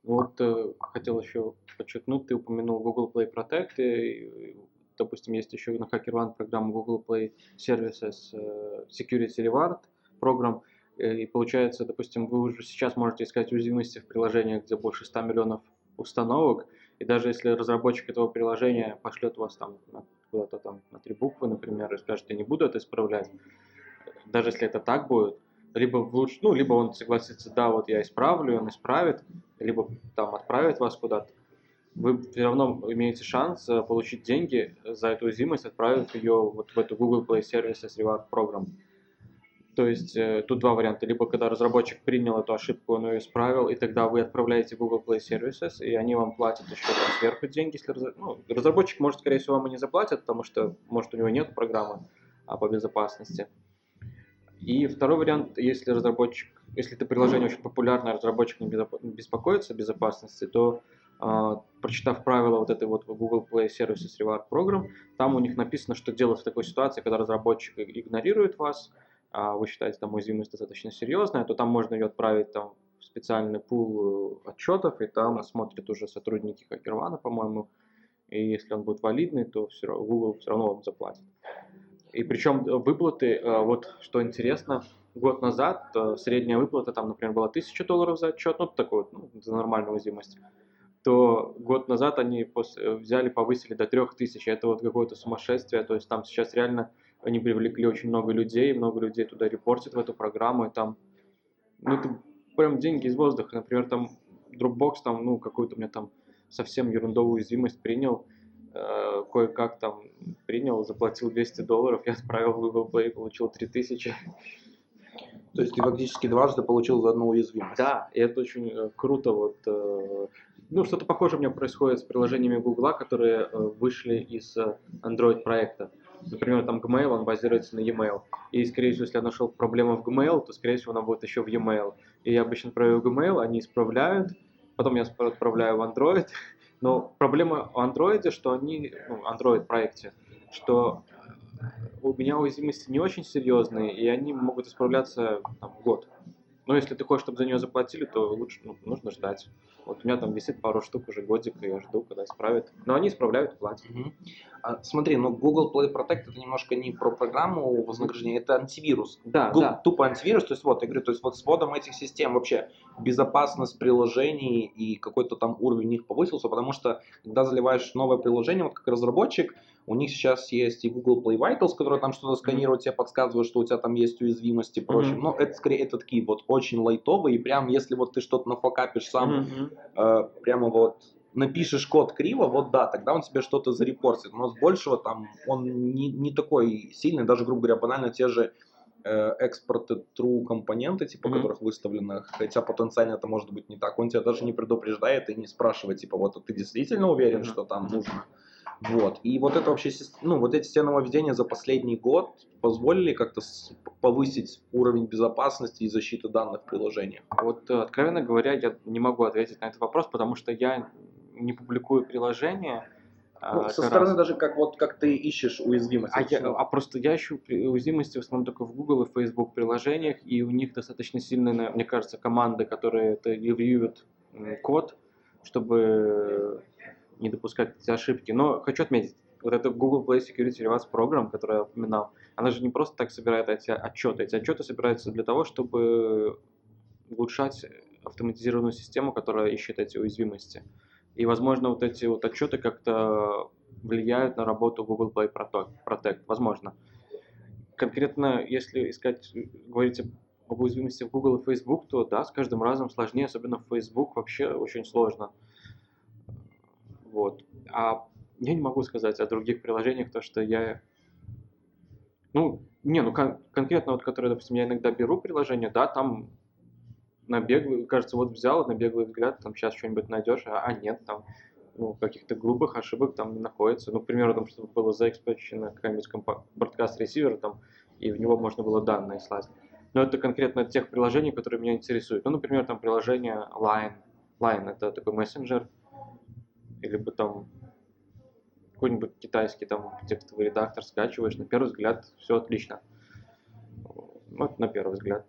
Вот э, хотел еще подчеркнуть, ты упомянул Google Play Protect, и, допустим, есть еще на HackerOne программа Google Play Services э, Security Reward программ, Э, и получается, допустим, вы уже сейчас можете искать уязвимости в приложениях, где больше 100 миллионов установок, и даже если разработчик этого приложения пошлет вас там куда-то там на три буквы, например, и скажет, я не буду это исправлять, даже если это так будет, либо лучше, ну, либо он согласится, да, вот я исправлю, он исправит, либо там отправит вас куда-то, вы все равно имеете шанс э, получить деньги за эту уязвимость, отправив ее вот в эту Google Play Services Reward Program. То есть э, тут два варианта. Либо когда разработчик принял эту ошибку, он ее исправил, и тогда вы отправляете Google Play Services, и они вам платят еще там сверху деньги. Если раз... ну, разработчик, может, скорее всего, вам и не заплатит, потому что, может, у него нет программы а, по безопасности. И второй вариант, если разработчик, если это приложение очень популярное, разработчик не беспокоится о безопасности, то Uh, прочитав правила вот этой вот Google Play Services Reward Program, там у них написано, что делать в такой ситуации, когда разработчик игнорирует вас, вы считаете там уязвимость достаточно серьезная, то там можно ее отправить там, в специальный пул э, отчетов, и там смотрят уже сотрудники HackerOne, по-моему, и если он будет валидный, то все равно, Google все равно вам заплатит. И причем э, выплаты, э, вот что интересно, год назад средняя выплата там, например, была 1000 долларов за отчет, ну, такой ну, за нормальную уязвимость, то год назад они взяли, повысили до 3000, это вот какое-то сумасшествие, то есть там сейчас реально они привлекли очень много людей, много людей туда репортят в эту программу, и там, ну, это прям деньги из воздуха. Например, там Dropbox, там, ну, какую-то у меня там совсем ерундовую уязвимость принял, э, кое-как там принял, заплатил 200 долларов, я отправил в Google Play, получил 3000. То есть ты фактически дважды получил за одну уязвимость. Да, и это очень э, круто. Вот, э, ну, что-то похожее у меня происходит с приложениями Google, которые э, вышли из э, Android проекта. Например, там Gmail, он базируется на e-mail. И, скорее всего, если я нашел проблему в Gmail, то, скорее всего, она будет еще в e-mail. И я обычно отправляю Gmail, они исправляют, потом я отправляю в Android. <laughs> Но проблема в Android, что они, ну, Android проекте, что у меня уязвимости не очень серьезные, и они могут исправляться там, год. Но если ты хочешь, чтобы за нее заплатили, то лучше ну, нужно ждать. Вот у меня там висит пару штук уже годик, и я жду, когда исправят. Но они исправляют платят. Угу. А, смотри, ну Google Play Protect это немножко не про программу вознаграждения, это антивирус. Да, Google, да. Тупо антивирус, то есть вот, я говорю, то есть вот с вводом этих систем вообще безопасность приложений и какой-то там уровень них повысился, потому что когда заливаешь новое приложение, вот как разработчик, у них сейчас есть и Google Play Vitals, который там что-то сканирует, тебе подсказывает, что у тебя там есть уязвимости и прочее. Mm-hmm. Но это скорее это такие вот очень лайтовые, и прям если вот ты что-то нафокапишь сам, mm-hmm. э, прямо вот напишешь код криво, вот да, тогда он тебе что-то зарепортит. Но с большего там он не, не такой сильный, даже, грубо говоря, банально те же э, экспорты true компоненты, типа, mm-hmm. которых выставлено, хотя потенциально это может быть не так. Он тебя даже не предупреждает и не спрашивает, типа, вот ты действительно уверен, mm-hmm. что там нужно вот. И вот это вообще, ну, вот эти все нововведения за последний год позволили как-то повысить уровень безопасности и защиты данных в приложениях? Вот, э, откровенно говоря, я не могу ответить на этот вопрос, потому что я не публикую приложения. А, ну, со стороны раз. даже как вот как ты ищешь уязвимости. А, я, а просто я ищу уязвимости в основном только в Google и Facebook приложениях, и у них достаточно сильные, мне кажется, команды, которые это ревьюют код, чтобы не допускать эти ошибки. Но хочу отметить, вот эта Google Play Security Rewards Program, которую я упоминал, она же не просто так собирает эти отчеты. Эти отчеты собираются для того, чтобы улучшать автоматизированную систему, которая ищет эти уязвимости. И, возможно, вот эти вот отчеты как-то влияют на работу Google Play Protect. Возможно. Конкретно, если искать, говорить об уязвимости в Google и Facebook, то да, с каждым разом сложнее, особенно в Facebook вообще очень сложно. Вот. А я не могу сказать о других приложениях, то что я... Ну, не, ну кон- конкретно вот, которые, допустим, я иногда беру приложение, да, там на беглый, кажется, вот взял на беглый взгляд, там сейчас что-нибудь найдешь, а, а нет, там ну, каких-то глупых ошибок там не находится. Ну, к примеру, там, чтобы было заэкспечено какая-нибудь бродкаст ресивер там, и в него можно было данные слать. Но это конкретно тех приложений, которые меня интересуют. Ну, например, там приложение Line. Line это такой мессенджер, или бы там какой-нибудь китайский там текстовый редактор скачиваешь, на первый взгляд все отлично. Вот на первый взгляд.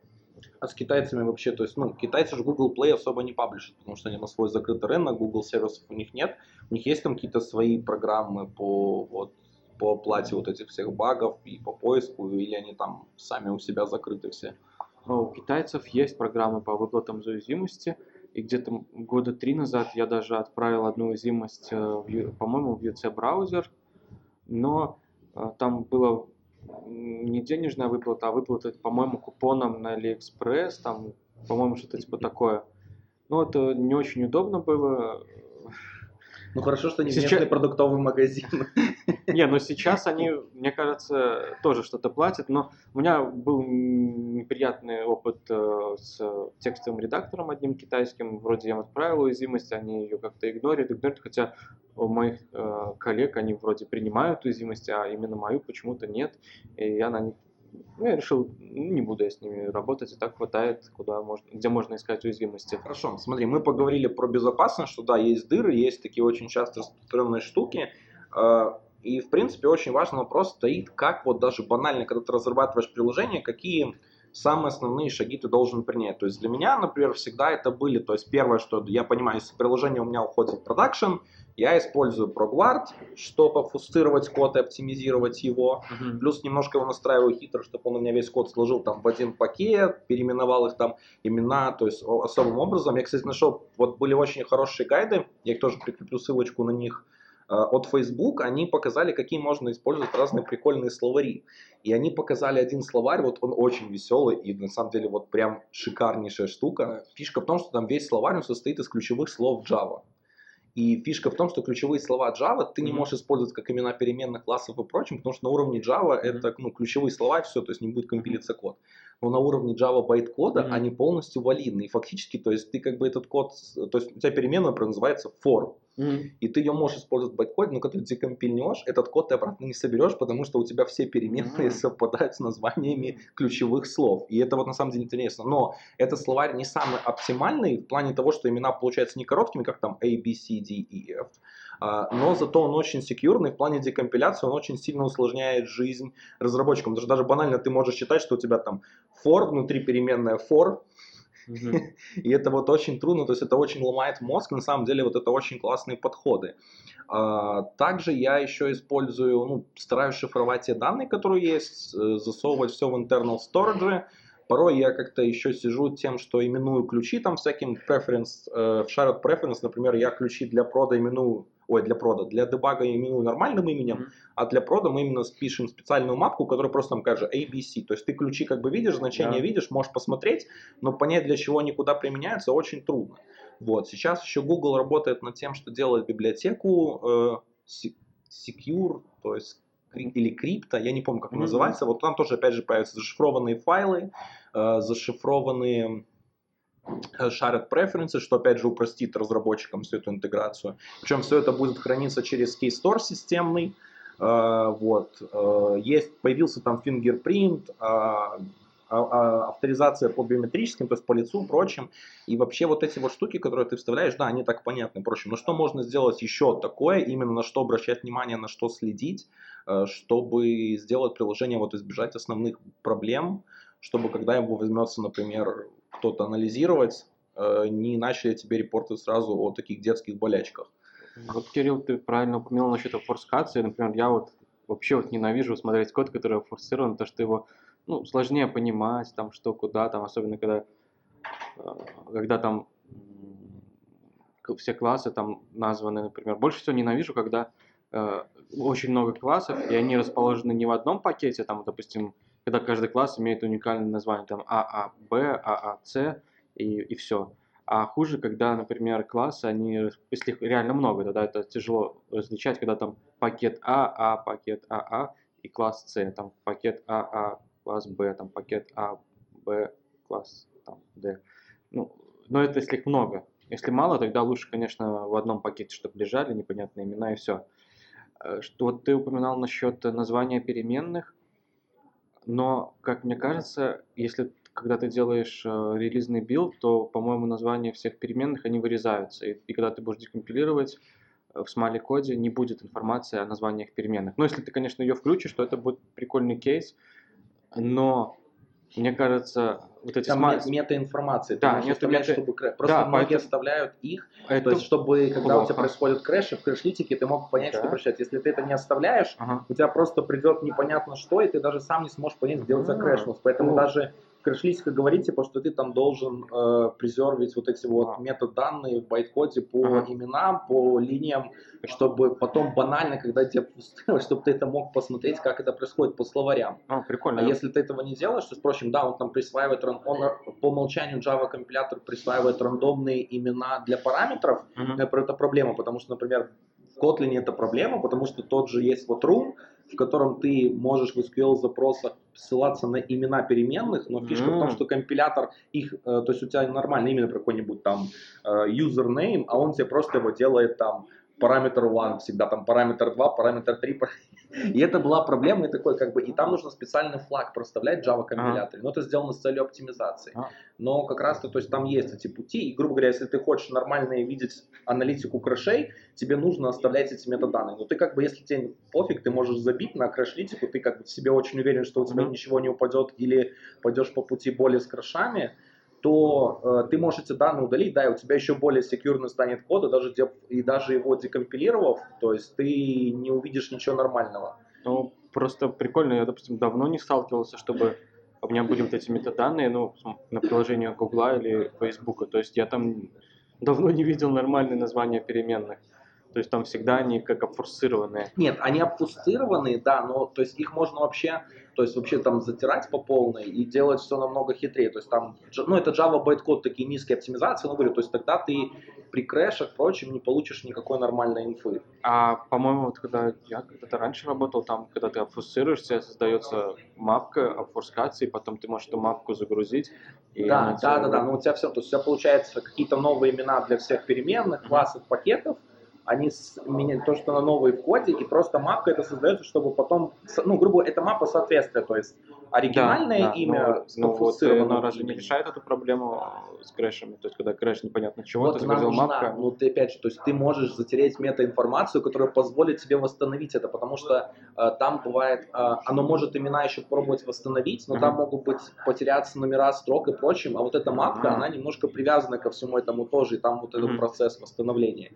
А с китайцами вообще, то есть, ну, китайцы же Google Play особо не паблишат, потому что они на свой закрытый рынок, Google сервисов у них нет. У них есть там какие-то свои программы по вот по оплате вот этих всех багов и по поиску, или они там сами у себя закрыты все? Ну, у китайцев есть программы по выплатам за уязвимости, и где-то года три назад я даже отправил одну уязвимость, э, по-моему, в UC браузер, но э, там было не денежная выплата, а выплата, по-моему, купоном на AliExpress, там, по-моему, что-то типа такое. Ну, это не очень удобно было. Ну хорошо, что не Сейчас... местный продуктовый магазин. Не, ну сейчас они, мне кажется, тоже что-то платят, но у меня был неприятный опыт э, с текстовым редактором одним китайским, вроде я им отправил уязвимость, они ее как-то игнорят, игнорируют, хотя у моих э, коллег они вроде принимают уязвимость, а именно мою почему-то нет, и я на них ну, я решил, ну, не буду я с ними работать, и так хватает, куда можно, где можно искать уязвимости. Хорошо, смотри, мы поговорили про безопасность, что да, есть дыры, есть такие очень часто распространенные штуки. Э, и, в принципе, очень важный вопрос стоит, как вот даже банально, когда ты разрабатываешь приложение, какие самые основные шаги ты должен принять. То есть для меня, например, всегда это были, то есть первое, что я понимаю, если приложение у меня уходит в продакшн, я использую ProGuard, чтобы фустировать код и оптимизировать его. Uh-huh. Плюс немножко его настраиваю хитро, чтобы он у меня весь код сложил там в один пакет, переименовал их там имена, то есть особым образом. Я, кстати, нашел, вот были очень хорошие гайды, я их тоже прикреплю ссылочку на них от Facebook, они показали, какие можно использовать разные прикольные словари. И они показали один словарь, вот он очень веселый и на самом деле вот прям шикарнейшая штука. Фишка в том, что там весь словарь он состоит из ключевых слов Java. И фишка в том, что ключевые слова Java ты не можешь использовать как имена переменных классов и прочим, потому что на уровне Java mm-hmm. это ну, ключевые слова, все, то есть не будет компилиться код. Но на уровне Java байт-кода mm-hmm. они полностью валидны. И фактически, то есть ты как бы этот код, то есть у тебя переменная называется for. Mm-hmm. И ты ее можешь использовать в байткоде, но когда ты декомпильнешь, этот код ты обратно не соберешь, потому что у тебя все переменные mm-hmm. совпадают с названиями ключевых слов. И это вот на самом деле интересно. Но этот словарь не самый оптимальный в плане того, что имена получаются не короткими, как там A, B, C, D, E, F, а, но зато он очень секьюрный в плане декомпиляции, он очень сильно усложняет жизнь разработчикам. Даже, даже банально ты можешь считать, что у тебя там for, внутри переменная for, <laughs> и это вот очень трудно, то есть это очень ломает мозг, на самом деле вот это очень классные подходы. А, также я еще использую, ну, стараюсь шифровать те данные, которые есть, э, засовывать все в internal storage, Порой я как-то еще сижу тем, что именую ключи там всяким preference, э, в shared preference, например, я ключи для прода именую ой, для прода, для дебага именую нормальным именем, mm-hmm. а для прода мы именно пишем специальную мапку, которая просто там кажет ABC. То есть ты ключи как бы видишь, значение yeah. видишь, можешь посмотреть, но понять, для чего они куда применяются, очень трудно. Вот. Сейчас еще Google работает над тем, что делает библиотеку э, Secure, то есть или крипто, я не помню, как mm-hmm. называется. Вот там тоже, опять же, появятся зашифрованные файлы, э, зашифрованные shared preferences, что опять же упростит разработчикам всю эту интеграцию. Причем все это будет храниться через Keystore системный. Uh, вот. Uh, есть, появился там fingerprint, uh, авторизация по биометрическим, то есть по лицу, прочим. И вообще вот эти вот штуки, которые ты вставляешь, да, они так понятны, прочим. Но что можно сделать еще такое, именно на что обращать внимание, на что следить, чтобы сделать приложение, вот избежать основных проблем, чтобы когда его возьмется, например, кто-то анализировать, э, не начали тебе репорты сразу о таких детских болячках. Вот, Кирилл, ты правильно упомянул насчет форскации. Например, я вот вообще вот ненавижу смотреть код, который форсирован, то что его ну, сложнее понимать, там, что, куда, там, особенно когда, э, когда там все классы там названы, например. Больше всего ненавижу, когда э, очень много классов, и они расположены не в одном пакете, там, допустим, когда каждый класс имеет уникальное название, там, ААБ, ААЦ и, и все. А хуже, когда, например, классы, они, если их реально много, тогда это тяжело различать, когда там пакет А, А, пакет АА и класс С, там пакет АА, класс Б, там пакет А, Б, класс там, Д. Ну, но это если их много. Если мало, тогда лучше, конечно, в одном пакете, чтобы лежали непонятные имена и все. Э, что вот ты упоминал насчет названия переменных, но, как мне кажется, если когда ты делаешь э, релизный билд, то, по-моему, названия всех переменных, они вырезаются. И, и когда ты будешь декомпилировать э, в smali коде, не будет информации о названиях переменных. Но если ты, конечно, ее включишь, то это будет прикольный кейс. Но мне кажется, вот эти Там нет метаинформации. Да, нет мета... чтобы Просто да, многие поэтому... оставляют их, это то есть чтобы когда плохо. у тебя происходят крэши в Crashlytics, ты мог понять, да. что прощать. Если ты это не оставляешь, ага. у тебя просто придет непонятно что, и ты даже сам не сможешь понять, где у тебя крэшнулся. Поэтому О. даже Crashlytics говорит, типа, что ты там должен э, презервить вот эти вот а. метаданные в байткоде по ага. именам, по линиям, чтобы потом банально, когда тебе <laughs> чтобы ты это мог посмотреть, как это происходит по словарям. А, прикольно. А если ты этого не делаешь, то, впрочем, да, он там присваивает, он по умолчанию Java компилятор присваивает рандомные имена для параметров, угу. это проблема, потому что, например, в Kotlin это проблема, потому что тот же есть вот room, в котором ты можешь в SQL запросах ссылаться на имена переменных, но фишка mm. в том, что компилятор их, э, то есть у тебя нормальное имя, какой-нибудь там э, username, а он тебе просто его делает там параметр 1, всегда там параметр 2, параметр 3. <laughs> И это была проблема, и такой как бы, и там нужно специальный флаг проставлять Java компиляторе, но это сделано с целью оптимизации. Но как раз то, то есть там есть эти пути, и грубо говоря, если ты хочешь нормально видеть аналитику крэшей, тебе нужно оставлять эти метаданные. Но ты как бы, если тебе пофиг, ты можешь забить на крэш-литику, ты как бы в себе очень уверен, что у тебя ничего не упадет или пойдешь по пути боли с крэшами, то э, ты можешь эти данные удалить, да, и у тебя еще более секьюрно станет код, и даже, и даже его декомпилировав, то есть ты не увидишь ничего нормального. Ну, просто прикольно, я, допустим, давно не сталкивался, чтобы у меня были вот эти метаданные, ну, на приложение Гугла или Фейсбука, то есть я там давно не видел нормальные названия переменных. То есть там всегда они как обфорсированные. Нет, они обфорсированные, да, но то есть их можно вообще, то есть вообще там затирать по полной и делать все намного хитрее. То есть там, ну это Java bytecode такие низкие оптимизации, ну говорю, то есть тогда ты при крэшах, прочем, не получишь никакой нормальной инфы. А по-моему, вот когда я когда-то раньше работал, там, когда ты обфорсируешься, создается мапка обфорскации, потом ты можешь эту мапку загрузить. да, да, да, да, но у тебя все, то есть у тебя получается какие-то новые имена для всех переменных, классов, пакетов, они меняют то, что на новой в коде, и просто мапка это создается, чтобы потом, ну, грубо говоря, это мапа соответствия, то есть оригинальное да, да, имя ну, вот, э, но разве не решает эту проблему с крэшами? То есть, когда крэш непонятно чего, вот ты загрузил мапка. Ну, ты опять же, то есть ты можешь затереть метаинформацию, которая позволит тебе восстановить это, потому что э, там бывает, э, оно может имена еще пробовать восстановить, но uh-huh. там могут быть потеряться номера строк и прочим, а вот эта мапка, uh-huh. она немножко привязана ко всему этому тоже, и там вот этот uh-huh. процесс восстановления.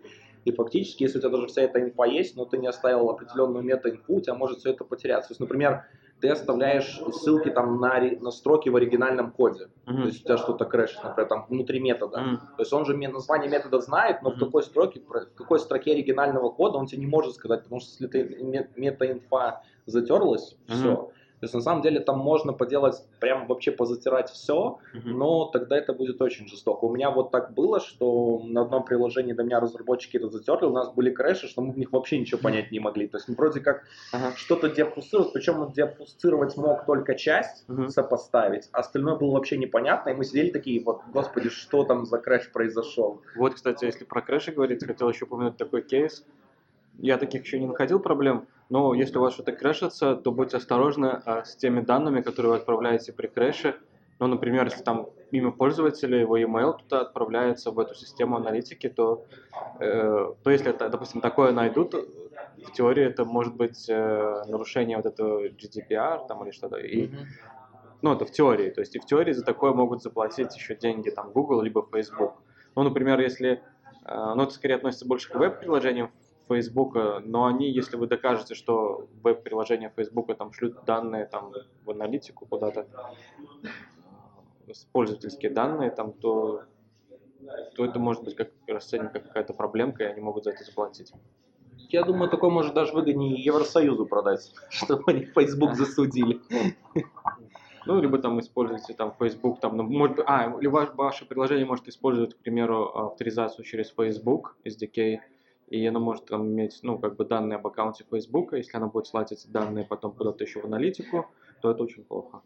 И фактически, если у тебя даже вся эта инфа есть, но ты не оставил определенную мета-инфу, у тебя может все это потеряться. То есть, например, ты оставляешь ссылки там на, на строки в оригинальном коде. Mm-hmm. То есть у тебя что-то крэшит, например, там внутри метода. Mm-hmm. То есть он же название метода знает, но mm-hmm. в какой строке, в какой строке оригинального кода он тебе не может сказать, потому что если ты мета-инфа затерлась, mm-hmm. все. То есть на самом деле там можно поделать, прям вообще позатирать все, mm-hmm. но тогда это будет очень жестоко. У меня вот так было, что на одном приложении до меня разработчики это затерли, у нас были крэши, что мы в них вообще ничего понять не могли. То есть мы вроде как uh-huh. что-то деобфусцировать, причем он мог только часть uh-huh. сопоставить, а остальное было вообще непонятно, и мы сидели такие, вот, господи, что там за крэш произошел. Вот, кстати, если про крэши говорить, хотел еще упомянуть такой кейс. Я таких еще не находил проблем, но если у вас что-то крэшится, то будьте осторожны а, с теми данными, которые вы отправляете при крэше. Ну, например, если там имя пользователя, его email туда отправляется в эту систему аналитики, то, э, то если это, допустим, такое найдут, в теории это может быть э, нарушение вот этого GDPR там или что-то. И, Ну, это в теории. То есть и в теории за такое могут заплатить еще деньги там Google либо Facebook. Ну, например, если... Э, ну, это скорее относится больше к веб-приложениям Facebook, но они, если вы докажете, что веб-приложения Facebook там шлют данные там в аналитику куда-то, э, пользовательские данные, там, то, то это может быть как расценено как какая-то проблемка, и они могут за это заплатить. Я думаю, такое может даже выгоднее Евросоюзу продать, <laughs> чтобы они Facebook засудили. Ну, либо там используйте там Facebook, там, ну, может, а, или ваше, ваше приложение может использовать, к примеру, авторизацию через Facebook, SDK, и оно может там иметь, ну, как бы данные об аккаунте Facebook, если она будет слать эти данные потом куда-то еще в аналитику, то это очень плохо.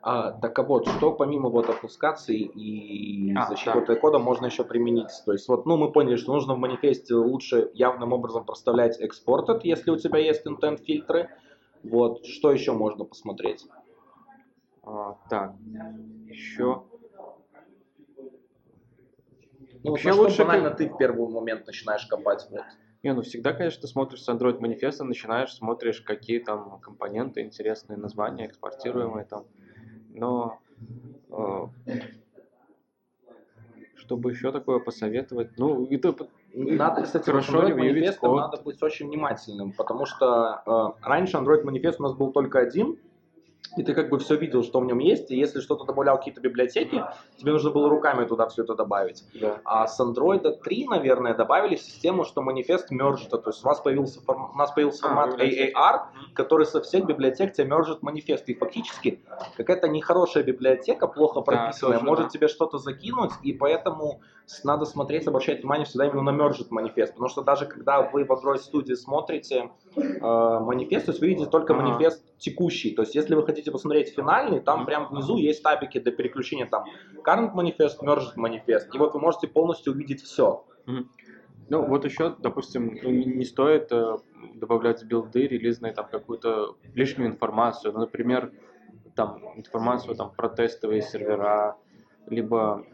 А, так а вот, что помимо вот опускации и а, защиты да. кода можно еще применить? То есть вот, ну, мы поняли, что нужно в манифесте лучше явным образом проставлять exported, если у тебя есть intent фильтры. Вот, что еще можно посмотреть? А, так, еще... Ну, Вообще вот лучше банально ты в первый момент начинаешь копать. Вот. Не, ну всегда, конечно, ты смотришь с Android манифеста, начинаешь, смотришь, какие там компоненты, интересные названия, экспортируемые там. Но э, чтобы еще такое посоветовать, ну, это надо, кстати, хорошо Android манифестом надо быть очень внимательным, потому что э, раньше Android манифест у нас был только один, и ты как бы все видел, что в нем есть, и если что-то добавлял какие-то библиотеки, тебе нужно было руками туда все это добавить. Да. А с Android 3, наверное, добавили систему, что манифест мержит, то есть у вас появился, форм... у нас появился а, формат AAR, который со всех библиотек тебе мержит манифест, и фактически какая-то нехорошая библиотека, плохо прописанная, да, может да. тебе что-то закинуть, и поэтому надо смотреть, обращать внимание всегда именно на мержит манифест, потому что даже когда вы в Android Studio смотрите э, манифест, то есть вы видите только манифест текущий, то есть если вы хотите посмотреть финальный, там прям внизу есть табики для переключения там current манифест, merged манифест, и вот вы можете полностью увидеть все. Ну, вот еще, допустим, ну, не стоит э, добавлять в билды релизные там какую-то лишнюю информацию. Ну, например, там информацию там про тестовые сервера, либо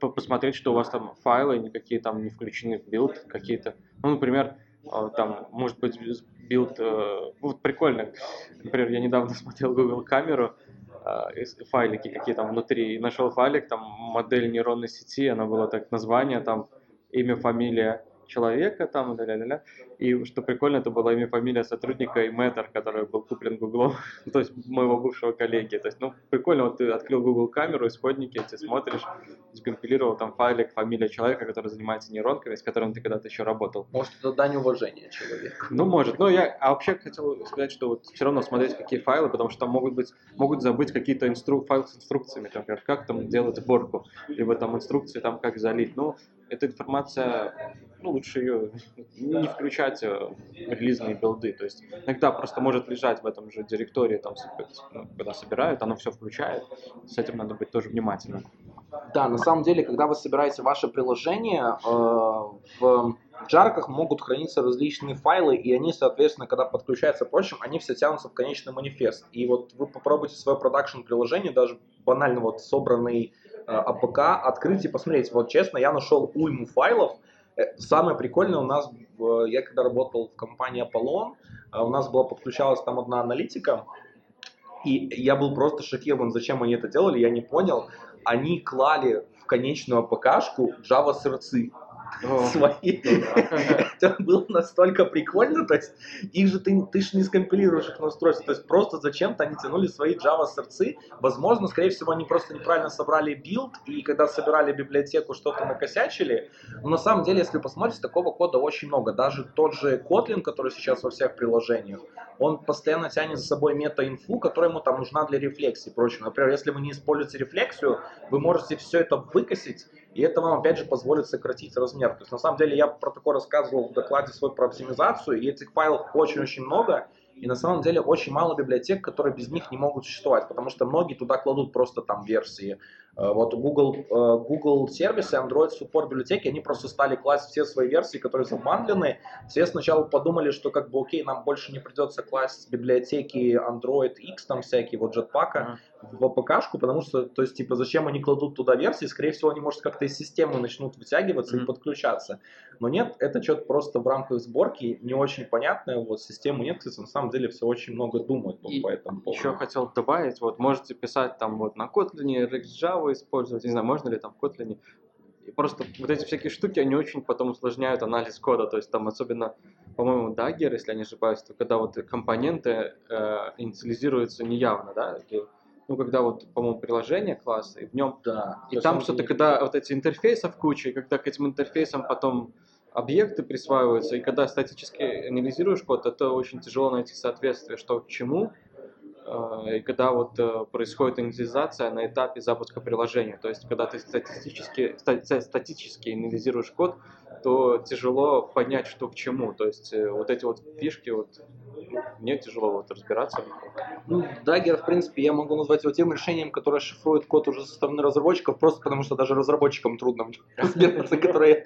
посмотреть, что у вас там файлы никакие там не включены в билд какие-то. Ну, например, там может быть билд, э, вот прикольно. Например, я недавно <laughs> смотрел Google камеру, э, файлики какие там внутри, и нашел файлик, там модель нейронной сети, она была так название, там имя, фамилия, человека там, и ля-ля-ля. И что прикольно, это была имя, фамилия сотрудника и Matter, который был куплен Google, <laughs> то есть моего бывшего коллеги. То есть, ну, прикольно, вот ты открыл Google камеру, исходники, эти смотришь, скомпилировал там файлик, фамилия человека, который занимается нейронками, с которым ты когда-то еще работал. Может, это дань уважения человека. Ну, может. Но я а вообще хотел сказать, что вот все равно смотреть, какие файлы, потому что там могут быть, могут забыть какие-то инстру... файлы с инструкциями, например, как там делать сборку, либо там инструкции, там, как залить. Ну, эта информация ну, лучше ее не включать э, в релизные билды. То есть иногда просто может лежать в этом же директории, там, ну, когда собирают, оно все включает. С этим надо быть тоже внимательным. Да, на самом деле, когда вы собираете ваше приложение, э, в джарках могут храниться различные файлы, и они, соответственно, когда подключаются прочим, они все тянутся в конечный манифест. И вот вы попробуйте свое продакшн приложение, даже банально вот собранный APK, открыть и посмотреть. Вот честно, я нашел уйму файлов, Э, самое прикольное у нас, я когда работал в компании Apollon, а у нас была подключалась там одна аналитика, и я был просто шокирован, зачем они это делали, я не понял. Они клали в конечную APK шку Java сырцы <laughs> свои. Это было настолько прикольно, то есть их же ты, ты же не скомпилируешь их на устройство, то есть просто зачем-то они тянули свои Java сорцы, возможно, скорее всего, они просто неправильно собрали билд, и когда собирали библиотеку, что-то накосячили, но на самом деле, если посмотреть, такого кода очень много, даже тот же Kotlin, который сейчас во всех приложениях, он постоянно тянет за собой мета-инфу, которая ему там нужна для рефлексии и прочего. Например, если вы не используете рефлексию, вы можете все это выкосить, и это вам, опять же, позволит сократить размер. То есть, на самом деле, я про такое рассказывал в докладе свой про оптимизацию, и этих файлов очень-очень много, и на самом деле очень мало библиотек, которые без них не могут существовать, потому что многие туда кладут просто там версии вот Google, э, Google сервисы, Android Support библиотеки, они просто стали класть все свои версии, которые забандлены. Все сначала подумали, что как бы окей, нам больше не придется класть библиотеки Android X, там всякие, вот Jetpack, в АПКшку, потому что, то есть, типа, зачем они кладут туда версии, скорее всего, они, может, как-то из системы начнут вытягиваться mm-hmm. и подключаться. Но нет, это что-то просто в рамках сборки не очень понятное, вот, системы нет, кстати, на самом деле все очень много думают и по этому поводу. Еще хотел добавить, вот, можете писать там вот на Kotlin, RxJava использовать, не знаю, можно ли там в Kotlin, и просто вот эти всякие штуки, они очень потом усложняют анализ кода, то есть там особенно, по-моему, Dagger, если я не ошибаюсь, то когда вот компоненты э, инициализируются неявно, да, ну, когда вот, по-моему, приложение класса, и в нем, да, и там что-то, когда вот эти интерфейсы в куче, и когда к этим интерфейсам потом объекты присваиваются, и когда статически анализируешь код, это очень тяжело найти соответствие, что к чему, и когда вот э, происходит инициализация на этапе запуска приложения, то есть когда ты статистически, статически анализируешь код, то тяжело понять, что к чему, то есть э, вот эти вот фишки вот мне тяжело вот разбираться. Ну, Dagger, в принципе, я могу назвать его тем решением, которое шифрует код уже со стороны разработчиков, просто потому что даже разработчикам трудно разбираться, <laughs> которые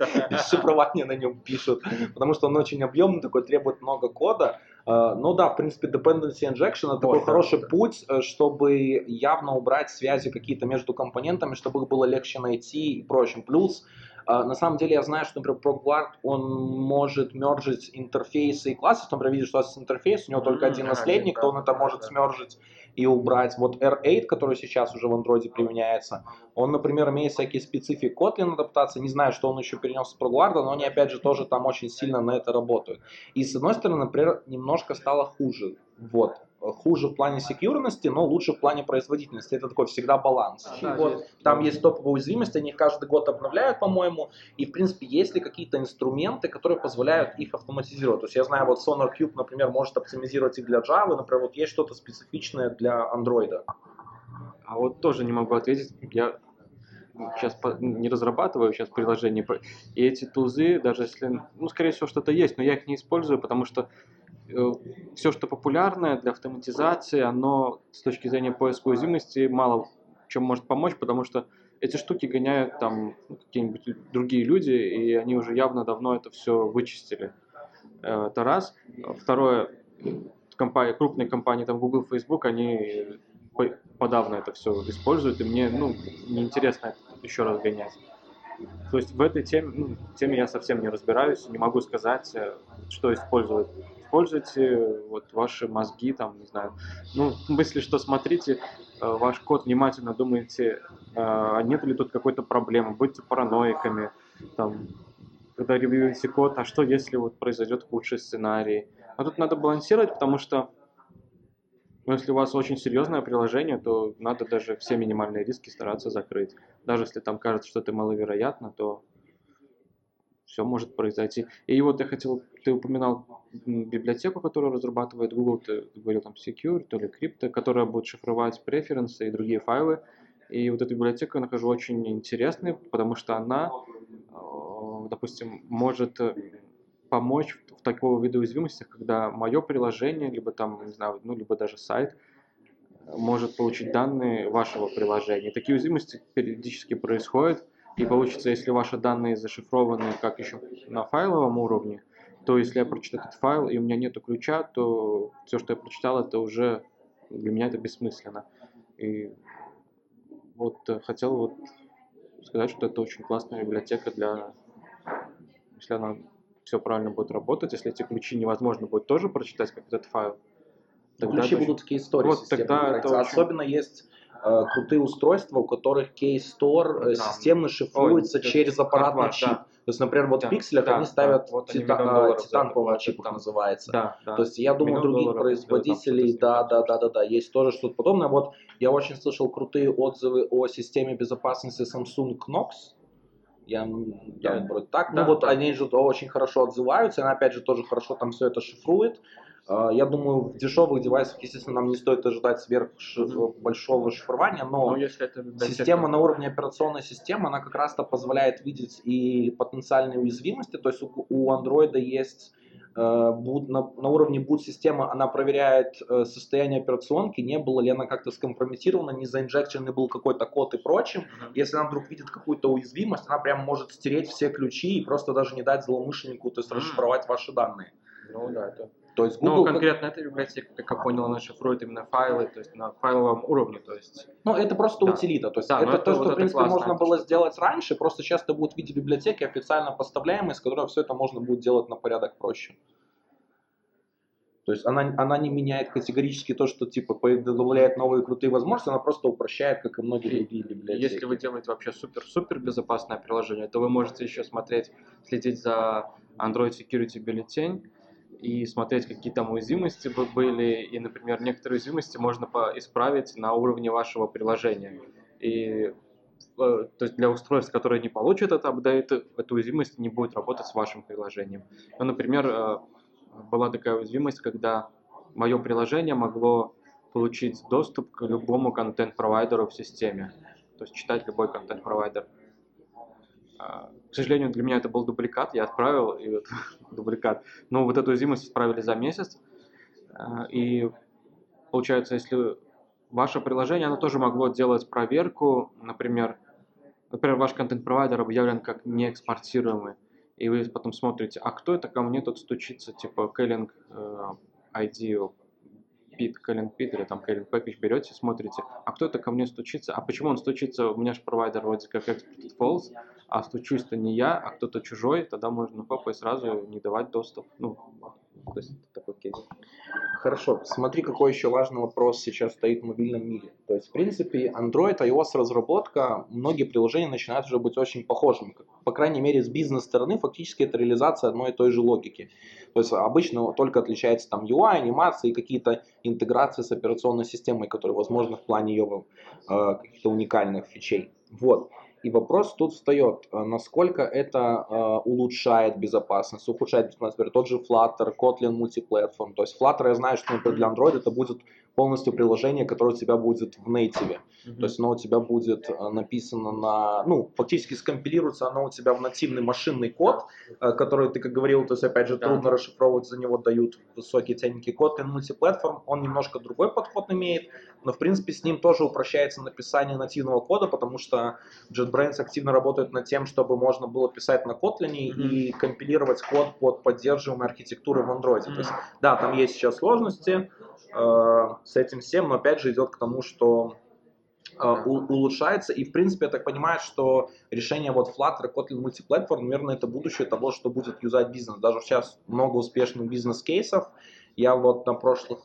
шифрование на нем пишут, потому что он очень объемный, такой требует много кода. А, ну да, в принципе, dependency injection это такой хороший путь, э, чтобы явно убрать связи какие-то между компонентами, чтобы их было легче найти и прочим. Плюс а, на самом деле я знаю, что, например, ProgGuard, он может мержить интерфейсы и классы. Например, видишь, что у вас интерфейс, у него только один наследник, то он это может смержить и убрать. Вот R8, который сейчас уже в Android применяется, он, например, имеет всякие специфики Kotlin адаптации. Не знаю, что он еще перенес с ProGuard, но они, опять же, тоже там очень сильно на это работают. И, с одной стороны, например, немножко стало хуже. Вот хуже в плане секьюрности, но лучше в плане производительности. Это такой всегда баланс. Да, вот, есть. Там есть топовые уязвимости, они каждый год обновляют, по-моему, и в принципе есть ли какие-то инструменты, которые позволяют их автоматизировать. То есть я знаю, вот Sonar Cube, например, может оптимизировать их для Java, например, вот есть что-то специфичное для Android. А вот тоже не могу ответить. Я сейчас не разрабатываю сейчас приложение, и эти тузы, даже если, ну, скорее всего, что-то есть, но я их не использую, потому что все, что популярное для автоматизации, оно с точки зрения поиска уязвимости мало чем может помочь, потому что эти штуки гоняют там ну, какие-нибудь другие люди, и они уже явно давно это все вычистили. Э, это раз. Второе, компании, крупные компании, там Google, Facebook, они подавно это все используют, и мне ну, неинтересно еще раз гонять. То есть в этой теме, ну, теме я совсем не разбираюсь, не могу сказать, э, что использовать используйте вот ваши мозги, там, не знаю, ну, мысли, что смотрите э, ваш код внимательно, думаете, а нет ли тут какой-то проблемы, будьте параноиками, там, когда ревьюете код, а что если вот произойдет худший сценарий. А тут надо балансировать, потому что ну, если у вас очень серьезное приложение, то надо даже все минимальные риски стараться закрыть. Даже если там кажется, что это маловероятно, то все может произойти. И вот я хотел, ты упоминал библиотеку, которую разрабатывает Google, ты говорил там Secure, то ли Crypto, которая будет шифровать преференсы и другие файлы. И вот эту библиотеку я нахожу очень интересной, потому что она, э, допустим, может э, помочь в такого вида уязвимостях, когда мое приложение, либо там, не знаю, ну, либо даже сайт, может получить данные вашего приложения. Такие уязвимости периодически происходят, и получится, если ваши данные зашифрованы как еще на файловом уровне, то если я прочитаю этот файл и у меня нет ключа, то все, что я прочитал, это уже для меня это бессмысленно. И вот э, хотел вот сказать, что это очень классная библиотека для, если она все правильно будет работать, если эти ключи невозможно будет тоже прочитать, как этот файл. Тогда ключи будут такие истории. Вот тогда это Особенно очень... есть Э, крутые устройства, у которых Store э, системно шифруется Ой, через аппаратный да, чип. Да. То есть, например, вот да, в пикселях да, они ставят да, вот тита, титан, по чип их называется. Да, да. То есть я думаю, других производителей, да, да, да, да, да, есть тоже что-то подобное. Вот я очень слышал крутые отзывы о системе безопасности Samsung Knox. Я, я вроде так. Да, ну вот да. они же очень хорошо отзываются, она опять же тоже хорошо там все это шифрует. А, я думаю, в дешевых девайсах, естественно, нам не стоит ожидать сверх большого шифрования, но, но если это система на уровне операционной системы, она как раз-то позволяет видеть и потенциальные уязвимости. То есть у, Android есть э, на, на уровне boot-системы она проверяет э, состояние операционки, не было ли она как-то скомпрометирована, не заинжекченный был какой-то код и прочим. Если она вдруг видит какую-то уязвимость, она прям может стереть все ключи и просто даже не дать злоумышленнику, то есть расшифровать ваши данные. Ну да, это. То есть Ну, Google, как- конкретно эта библиотека, как я понял, она шифрует именно файлы, то есть на файловом уровне, то есть. ну, это просто Да. утилита. То есть Да, ну это это то, вот что, в принципе, классно, можно было что-то. сделать раньше, просто сейчас это будут в виде библиотеки официально поставляемые, с которой все это можно будет делать на порядок проще. То есть она, она не меняет категорически то, что типа добавляет новые крутые возможности, она просто упрощает, как и многие другие библиотеки. Если вы делаете вообще супер-супер безопасное приложение, то вы можете еще смотреть, следить за Android Security бюллетень и смотреть, какие там уязвимости бы- были. И, например, некоторые уязвимости можно исправить на уровне вашего приложения. И э, то есть для устройств, которые не получат этот апдейт, эта уязвимость не будет работать с вашим приложением. Ну, например, э, была такая уязвимость, когда мое приложение могло получить доступ к любому контент-провайдеру в системе, то есть читать любой контент-провайдер. К сожалению, для меня это был дубликат, я отправил и вот, <laughs> дубликат. Но вот эту уязвимость исправили за месяц. А, И получается, если ваше приложение, оно тоже могло делать проверку, например, например, ваш контент-провайдер объявлен как неэкспортируемый, и вы потом смотрите, а кто это ко мне тут стучится, типа Кэллинг э, ID Пит, Кэллинг Пит или там Кэллинг Пэкэдж берете, смотрите, а кто это ко мне стучится, а почему он стучится, у меня же провайдер вроде как Exported False, а стучусь-то не я, а кто-то чужой, тогда можно и сразу не давать доступ. Ну, то есть такой кейс. Хорошо, смотри, какой еще важный вопрос сейчас стоит в мобильном мире. То есть, в принципе, Android, iOS разработка, многие приложения начинают уже быть очень похожими. По крайней мере, с бизнес-стороны фактически это реализация одной и той же логики. То есть обычно только отличается там UI, анимации какие-то интеграции с операционной системой, которые возможны в плане ее э, каких-то уникальных фичей. Вот. И вопрос тут встает, э, насколько это э, улучшает безопасность, ухудшает безопасность. Например, тот же Flutter, Kotlin мультиплатформ. То есть Flutter я знаю, что например, для Android это будет полностью приложение, которое у тебя будет в native. То есть оно у тебя будет э, написано на, ну, фактически скомпилируется оно у тебя в нативный машинный код, э, который ты, как говорил, то есть, опять же, Да. трудно расшифровывать, за него дают высокий ценники код. И мультиплатформ, он немножко другой подход имеет, но, в принципе, с ним тоже упрощается написание нативного кода, потому что JetBrains активно работает над тем, чтобы можно было писать на Kotlin и компилировать код под поддерживаемые архитектуры в Android. То есть, да, там есть сейчас сложности с этим всем, но опять же идет к тому, что э, улучшается. И, в принципе, я так понимаю, что решение вот Flutter, Kotlin Multiplatform, наверное, это будущее того, что будет юзать бизнес. Даже сейчас много успешных бизнес-кейсов. Я вот на прошлых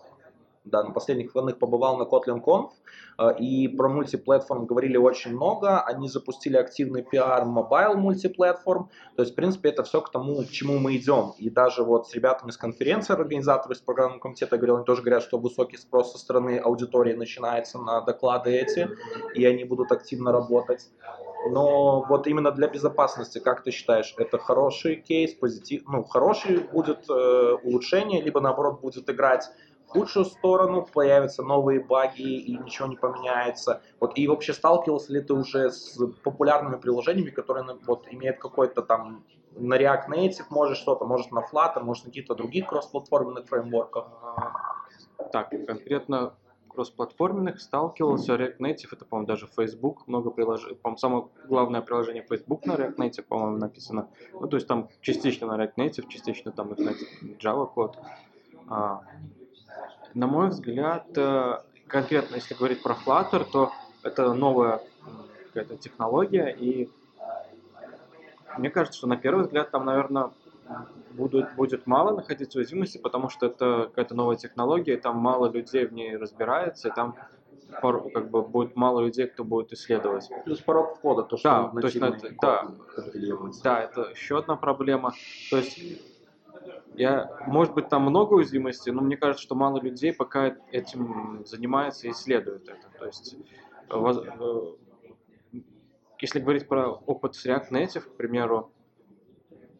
да, на последних выходных побывал на Kotlin Conf, э, и про Multiplatform говорили очень много. Они запустили активный пиар mobile Multiplatform. То есть, в принципе, это все к тому, к чему мы идем. И даже вот с ребятами с конференции, организаторы из программного комитета говорил, они тоже говорят, что высокий спрос со стороны аудитории начинается на доклады эти, и они будут активно работать. Но вот именно для безопасности, как ты считаешь, это хороший кейс, позитив, ну, хороший будет э, улучшение, либо наоборот будет играть худшую сторону, появятся новые баги и ничего не поменяется. Вот и вообще сталкивался ли ты уже с популярными приложениями, которые ну, вот имеют какой-то там на React Native, может что-то, может на Flutter, может на каких-то других кроссплатформенных фреймворках? А, Так, конкретно кроссплатформенных сталкивался. React Native, это, по-моему, даже Facebook, много приложений. По-моему, самое главное приложение Facebook на React Native, по-моему, написано. Ну, то есть там частично на React Native, частично там и на Java код. А, на мой взгляд, э, конкретно если говорить про Flutter, то это новая какая-то технология, и мне кажется, что на первый взгляд там, наверное, будут, будет мало находиться уязвимости, потому что это какая-то новая технология, и там мало людей в ней разбирается, и там как бы будет мало людей, кто будет исследовать. Плюс порог входа, то, что Да, то есть да. компилируется. Да, это еще одна проблема. То есть я, может быть, там много уязвимостей, но мне кажется, что мало людей пока этим занимается и исследует это. То есть, э, э, если говорить про опыт с React Native, к примеру,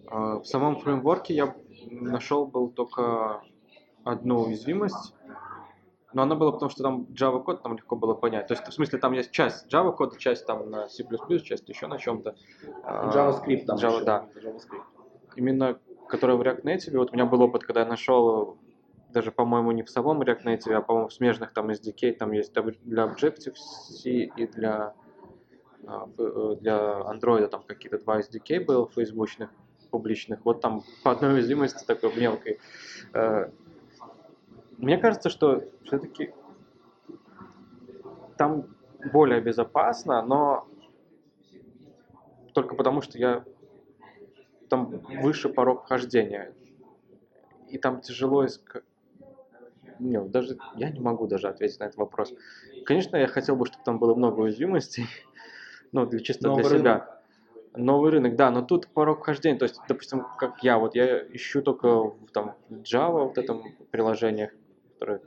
э, в самом фреймворке я нашел был только одну уязвимость, но она была потому, что там Java код там легко было понять. То есть, в смысле, там есть часть Java кода, часть там на C++, часть еще на чем-то. А, JavaScript там Java, еще. да. JavaScript. Именно которая в React Native, вот у меня был опыт, когда я нашел даже, по-моему, не в самом React Native, а, по-моему, в смежных там SDK, там есть для Objective-C и для, а, э, для Android там какие-то два SDK было фейсбучных, публичных. Вот там по одной уязвимости такой мелкой. Э, мне кажется, что все-таки там более безопасно, но только потому, что я там выше порог вхождения. И там тяжело искать не, даже я не могу даже ответить на этот вопрос. Конечно, я хотел бы, чтобы там было много уязвимостей, <laughs> ну, для, чисто Новый для себя. Рынок. Новый рынок, да, но тут порог вхождения, то есть, допустим, как я, вот я ищу только в, там, Java, вот этом приложениях, которые,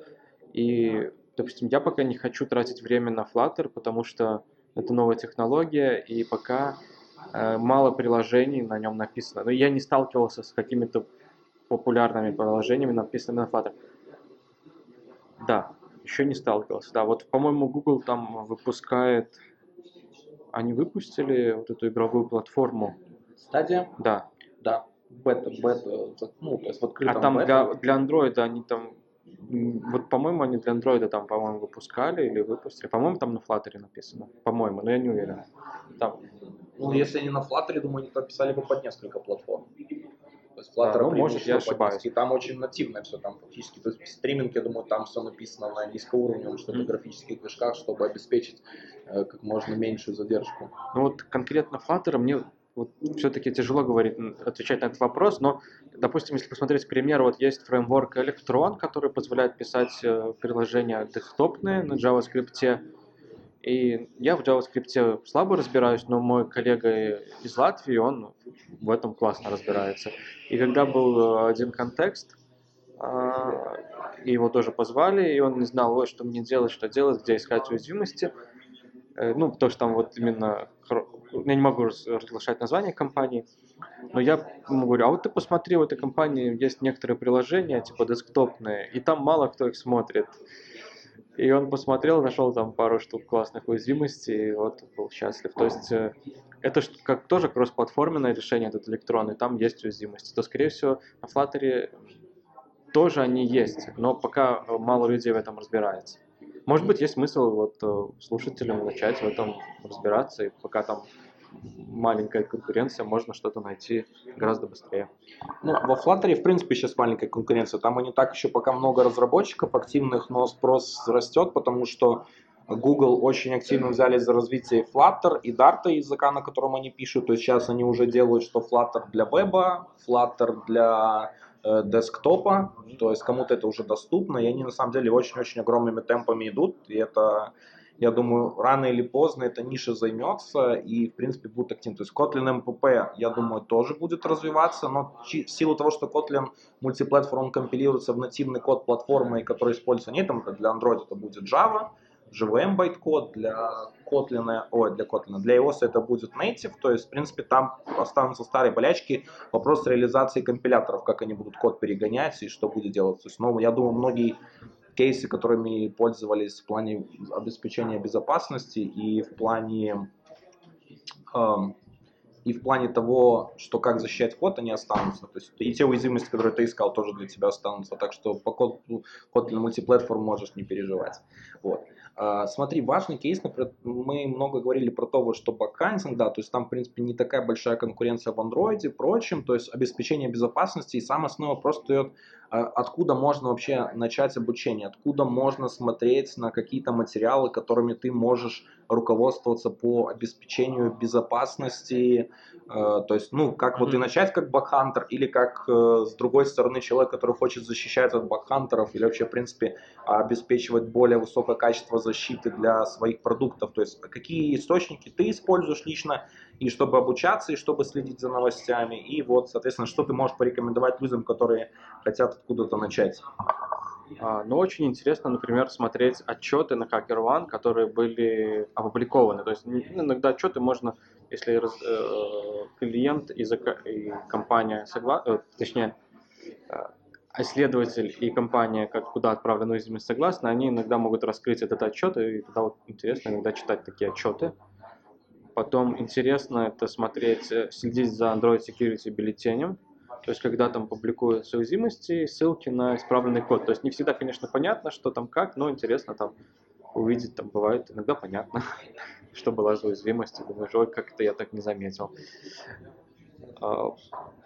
и, допустим, я пока не хочу тратить время на Flutter, потому что это новая технология, и пока мало приложений на нем написано. Но я не сталкивался с какими-то популярными приложениями, написанными на Flutter. Да, еще не сталкивался. Да, вот, по-моему, Google там выпускает... Они выпустили вот эту игровую платформу. Стадия? Да. Да. Бета, бета, ну, то есть в открытом А там бета. для, для Android они там... Вот, по-моему, они для Android там, по-моему, выпускали или выпустили. По-моему, там на Flutter написано. По-моему, но я не уверен. Там. Ну, если они на Flutter, думаю, они подписали бы под несколько платформ. То есть Flutter а, ну, может, я ошибаюсь. И там очень нативное все, там фактически, то есть стриминг, я думаю, там все написано на низкоуровневом что-то mm. графических движках, чтобы обеспечить э, как можно меньшую задержку. Ну вот конкретно Flutter мне вот все-таки тяжело говорить, отвечать на этот вопрос, но, допустим, если посмотреть, к примеру, вот есть фреймворк Electron, который позволяет писать э, приложения десктопные на JavaScript, и я в JavaScript слабо разбираюсь, но мой коллега из Латвии, он в этом классно разбирается. И когда был один контекст, а, его тоже позвали, и он не знал, что мне делать, что делать, где искать уязвимости. Э, ну, потому что там вот именно, я не могу разглашать название компании, но я ему говорю, а вот ты посмотри, в этой компании есть некоторые приложения, типа десктопные, и там мало кто их смотрит. И он посмотрел, нашел там пару штук классных уязвимостей, и вот был счастлив. То есть э, это как тоже кроссплатформенное решение, этот электрон, и там есть уязвимости. То, скорее всего, на Flutter тоже они есть, но пока мало людей в этом разбирается. Может быть, есть смысл вот э, слушателям начать в этом разбираться, и пока там маленькая конкуренция, можно что-то найти гораздо быстрее. Ну, во Flutter, в принципе, сейчас маленькая конкуренция. Там и не так еще пока много разработчиков активных, но спрос растет, потому что Google очень активно взяли за развитие Flutter и Dart языка, на котором они пишут. То есть сейчас они уже делают, что Flutter для веба, Flutter для э, десктопа. То есть кому-то это уже доступно. И они на самом деле очень-очень огромными темпами идут. И это я думаю, рано или поздно эта ниша займется и, в принципе, будет активно. То есть Kotlin MPP, я думаю, тоже будет развиваться, но в силу того, что Kotlin мультиплатформ компилируется в нативный код платформы, который используется не там, для Android это будет Java, JVM байткод, для Kotlin, ой, для Kotlin, для iOS это будет native, то есть, в принципе, там останутся старые болячки, вопрос реализации компиляторов, как они будут код перегонять и что будет делать. То есть, ну, я думаю, многие кейсы, которыми пользовались в плане обеспечения безопасности и в плане э, и в плане того, что как защищать код, они останутся. То есть и те уязвимости, которые ты искал, тоже для тебя останутся. Так что по коду, код для мультиплатформ можешь не переживать. Вот. А, смотри, важный кейс, например, мы много говорили про то, что бакхантинг, да, то есть там, в принципе, не такая большая конкуренция в андроиде, прочим, то есть обеспечение безопасности, и самое основное вопрос встает, а, откуда можно вообще начать обучение, откуда можно смотреть на какие-то материалы, которыми ты можешь руководствоваться по обеспечению безопасности, Э, то есть, ну, как mm-hmm. вот и начать как бакхантер, или как э, с другой стороны человек, который хочет защищать от бакхантеров, или вообще, в принципе, обеспечивать более высокое качество защиты для своих продуктов. То есть, какие источники ты используешь лично, и чтобы обучаться, и чтобы следить за новостями. И вот, соответственно, что ты можешь порекомендовать людям, которые хотят откуда-то начать. А, ну, очень интересно, например, смотреть отчеты на HackerOne, которые были опубликованы. То есть иногда отчеты можно, если э, клиент и, и компания согласны, э, точнее, э, исследователь и компания, как куда отправлена уязвимость согласны, они иногда могут раскрыть этот отчет, и тогда вот интересно иногда читать такие отчеты. Потом интересно это смотреть, э, следить за Android Security бюллетенем, То есть, когда там публикуются уязвимости, ссылки на исправленный код. То есть, не всегда, конечно, понятно, что там как, но интересно там увидеть, там бывает иногда понятно, <laughs> что была за уязвимость. Думаешь, ой, как-то я так не заметил. А,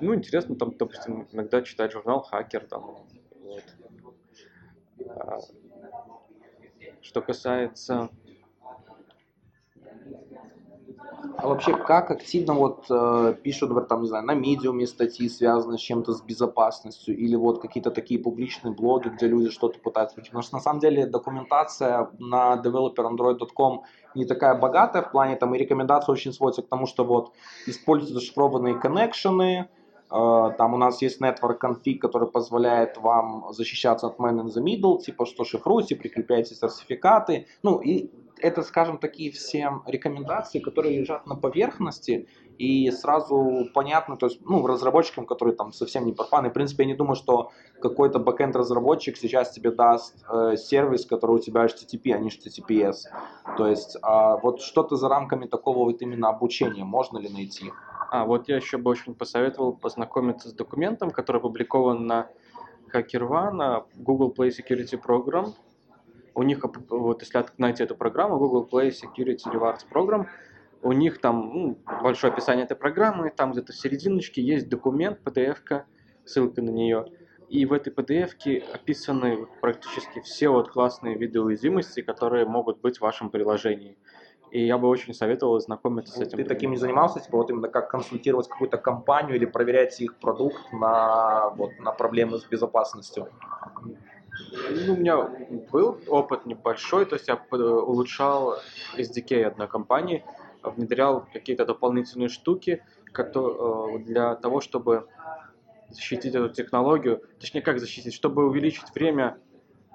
ну, интересно, там, допустим, иногда читать журнал «Хакер», там, вот. А, что касается А вообще, как активно вот э, пишут, например, там, не знаю, на медиуме статьи, связанные с чем-то, с безопасностью, или вот какие-то такие публичные блоги, где люди что-то пытаются учить? Потому что на самом деле документация на developerandroid.com не такая богатая в плане, там и рекомендации очень сводятся к тому, что вот используют зашифрованные коннекшены, э, там у нас есть network config, который позволяет вам защищаться от man in the middle, типа что шифруйте, прикрепляйте сертификаты. Ну и это, скажем, такие все рекомендации, которые лежат на поверхности, и сразу понятно, то есть, ну, разработчикам, которые там совсем не профаны, в принципе, я не думаю, что какой-то бэкенд разработчик сейчас тебе даст э, сервис, который у тебя HTTP, а не HTTPS. То есть, а вот что-то за рамками такого вот именно обучения можно ли найти? А, вот я еще бы очень посоветовал познакомиться с документом, который опубликован на HackerOne, Google Play Security Program, у них, вот если найти эту программу, Google Play Security Rewards Program, у них там ну, большое описание этой программы, там где-то в серединочке есть документ, PDF-ка, ссылка на нее. И в этой PDF-ке описаны практически все вот классные виды уязвимости, которые могут быть в вашем приложении. И я бы очень советовал знакомиться с этим. Ты таким не занимался, типа вот именно как консультировать какую-то компанию или проверять их продукт на, вот, на проблемы с безопасностью? Ну, у меня был опыт небольшой, то есть я улучшал SDK одной компании, внедрял какие-то дополнительные штуки э, для того, чтобы защитить эту технологию, точнее как защитить, чтобы увеличить время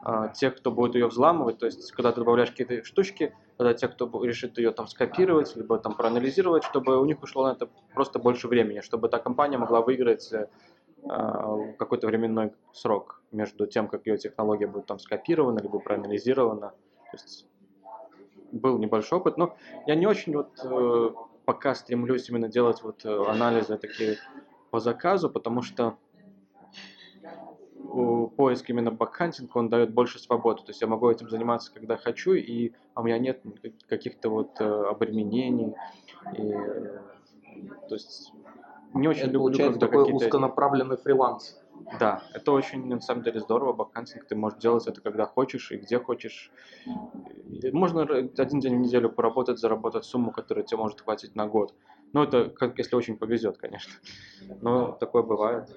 э, тех, кто будет ее взламывать, то есть когда ты добавляешь какие-то штучки, тогда те, кто решит ее там скопировать, либо там проанализировать, чтобы у них ушло на это просто больше времени, чтобы эта компания могла выиграть э, какой-то временной срок между тем, как ее технология будет там скопирована, либо проанализирована. То есть был небольшой опыт, но я не очень вот э, пока стремлюсь именно делать вот э, анализы такие по заказу, потому что поиск именно бакхантинг, он дает больше свободы. То есть я могу этим заниматься, когда хочу, и а у меня нет каких-то вот э, обременений. И, то есть не очень это люблю, получается такой узконаправленный фриланс. Да, это очень, на самом деле, здорово. Баккансинг ты можешь делать это когда хочешь и где хочешь. Можно один день в неделю поработать, заработать сумму, которая тебе может хватить на год. Ну, это как если очень повезет, конечно. Но такое бывает.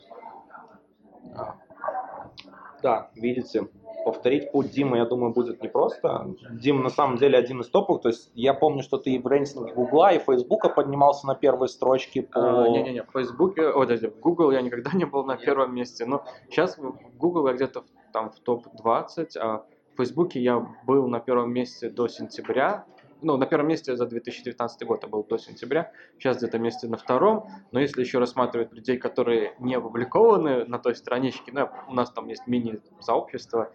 Да, видите, повторить путь Димы, я думаю, будет непросто. Дим на самом деле один из топовых. То есть я помню, что ты и в рейтинге Гугла, и Фейсбука поднимался на первой строчке по... А, Не-не-не, в Фейсбуке, о, подожди, в Google я никогда не был на первом месте. Но сейчас в Google я где-то там в топ-20, а в Фейсбуке я был на первом месте до сентября, ну, на первом месте за 2019 год, я был до сентября, сейчас где-то месте на втором, но если еще рассматривать людей, которые не опубликованы на той страничке, ну, у нас там есть мини-сообщество,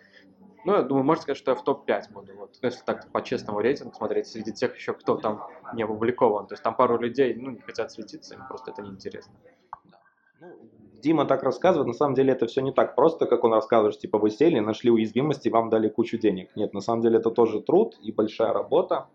ну, я думаю, можно сказать, что я в топ-5 буду. Вот, если так по-честному рейтинг смотреть, среди тех еще, кто там не опубликован. То есть там пару людей, ну, не хотят светиться, им просто это неинтересно. Ну, Дима так рассказывает, на самом деле это все не так просто, как он рассказывает, типа вы сели, нашли уязвимости, вам дали кучу денег. Нет, на самом деле это тоже труд и большая работа.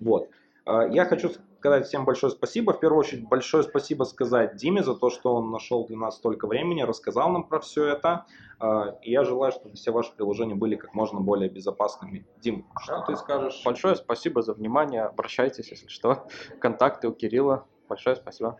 Вот. А, я хочу сказать всем большое спасибо. В первую очередь большое спасибо сказать Диме за то, что он нашел для нас столько времени, рассказал нам про все это. А, и я желаю, чтобы все ваши приложения были как можно более безопасными. Дим, что ты скажешь? Большое спасибо за внимание. Обращайтесь, если что. Контакты у Кирилла. Большое спасибо.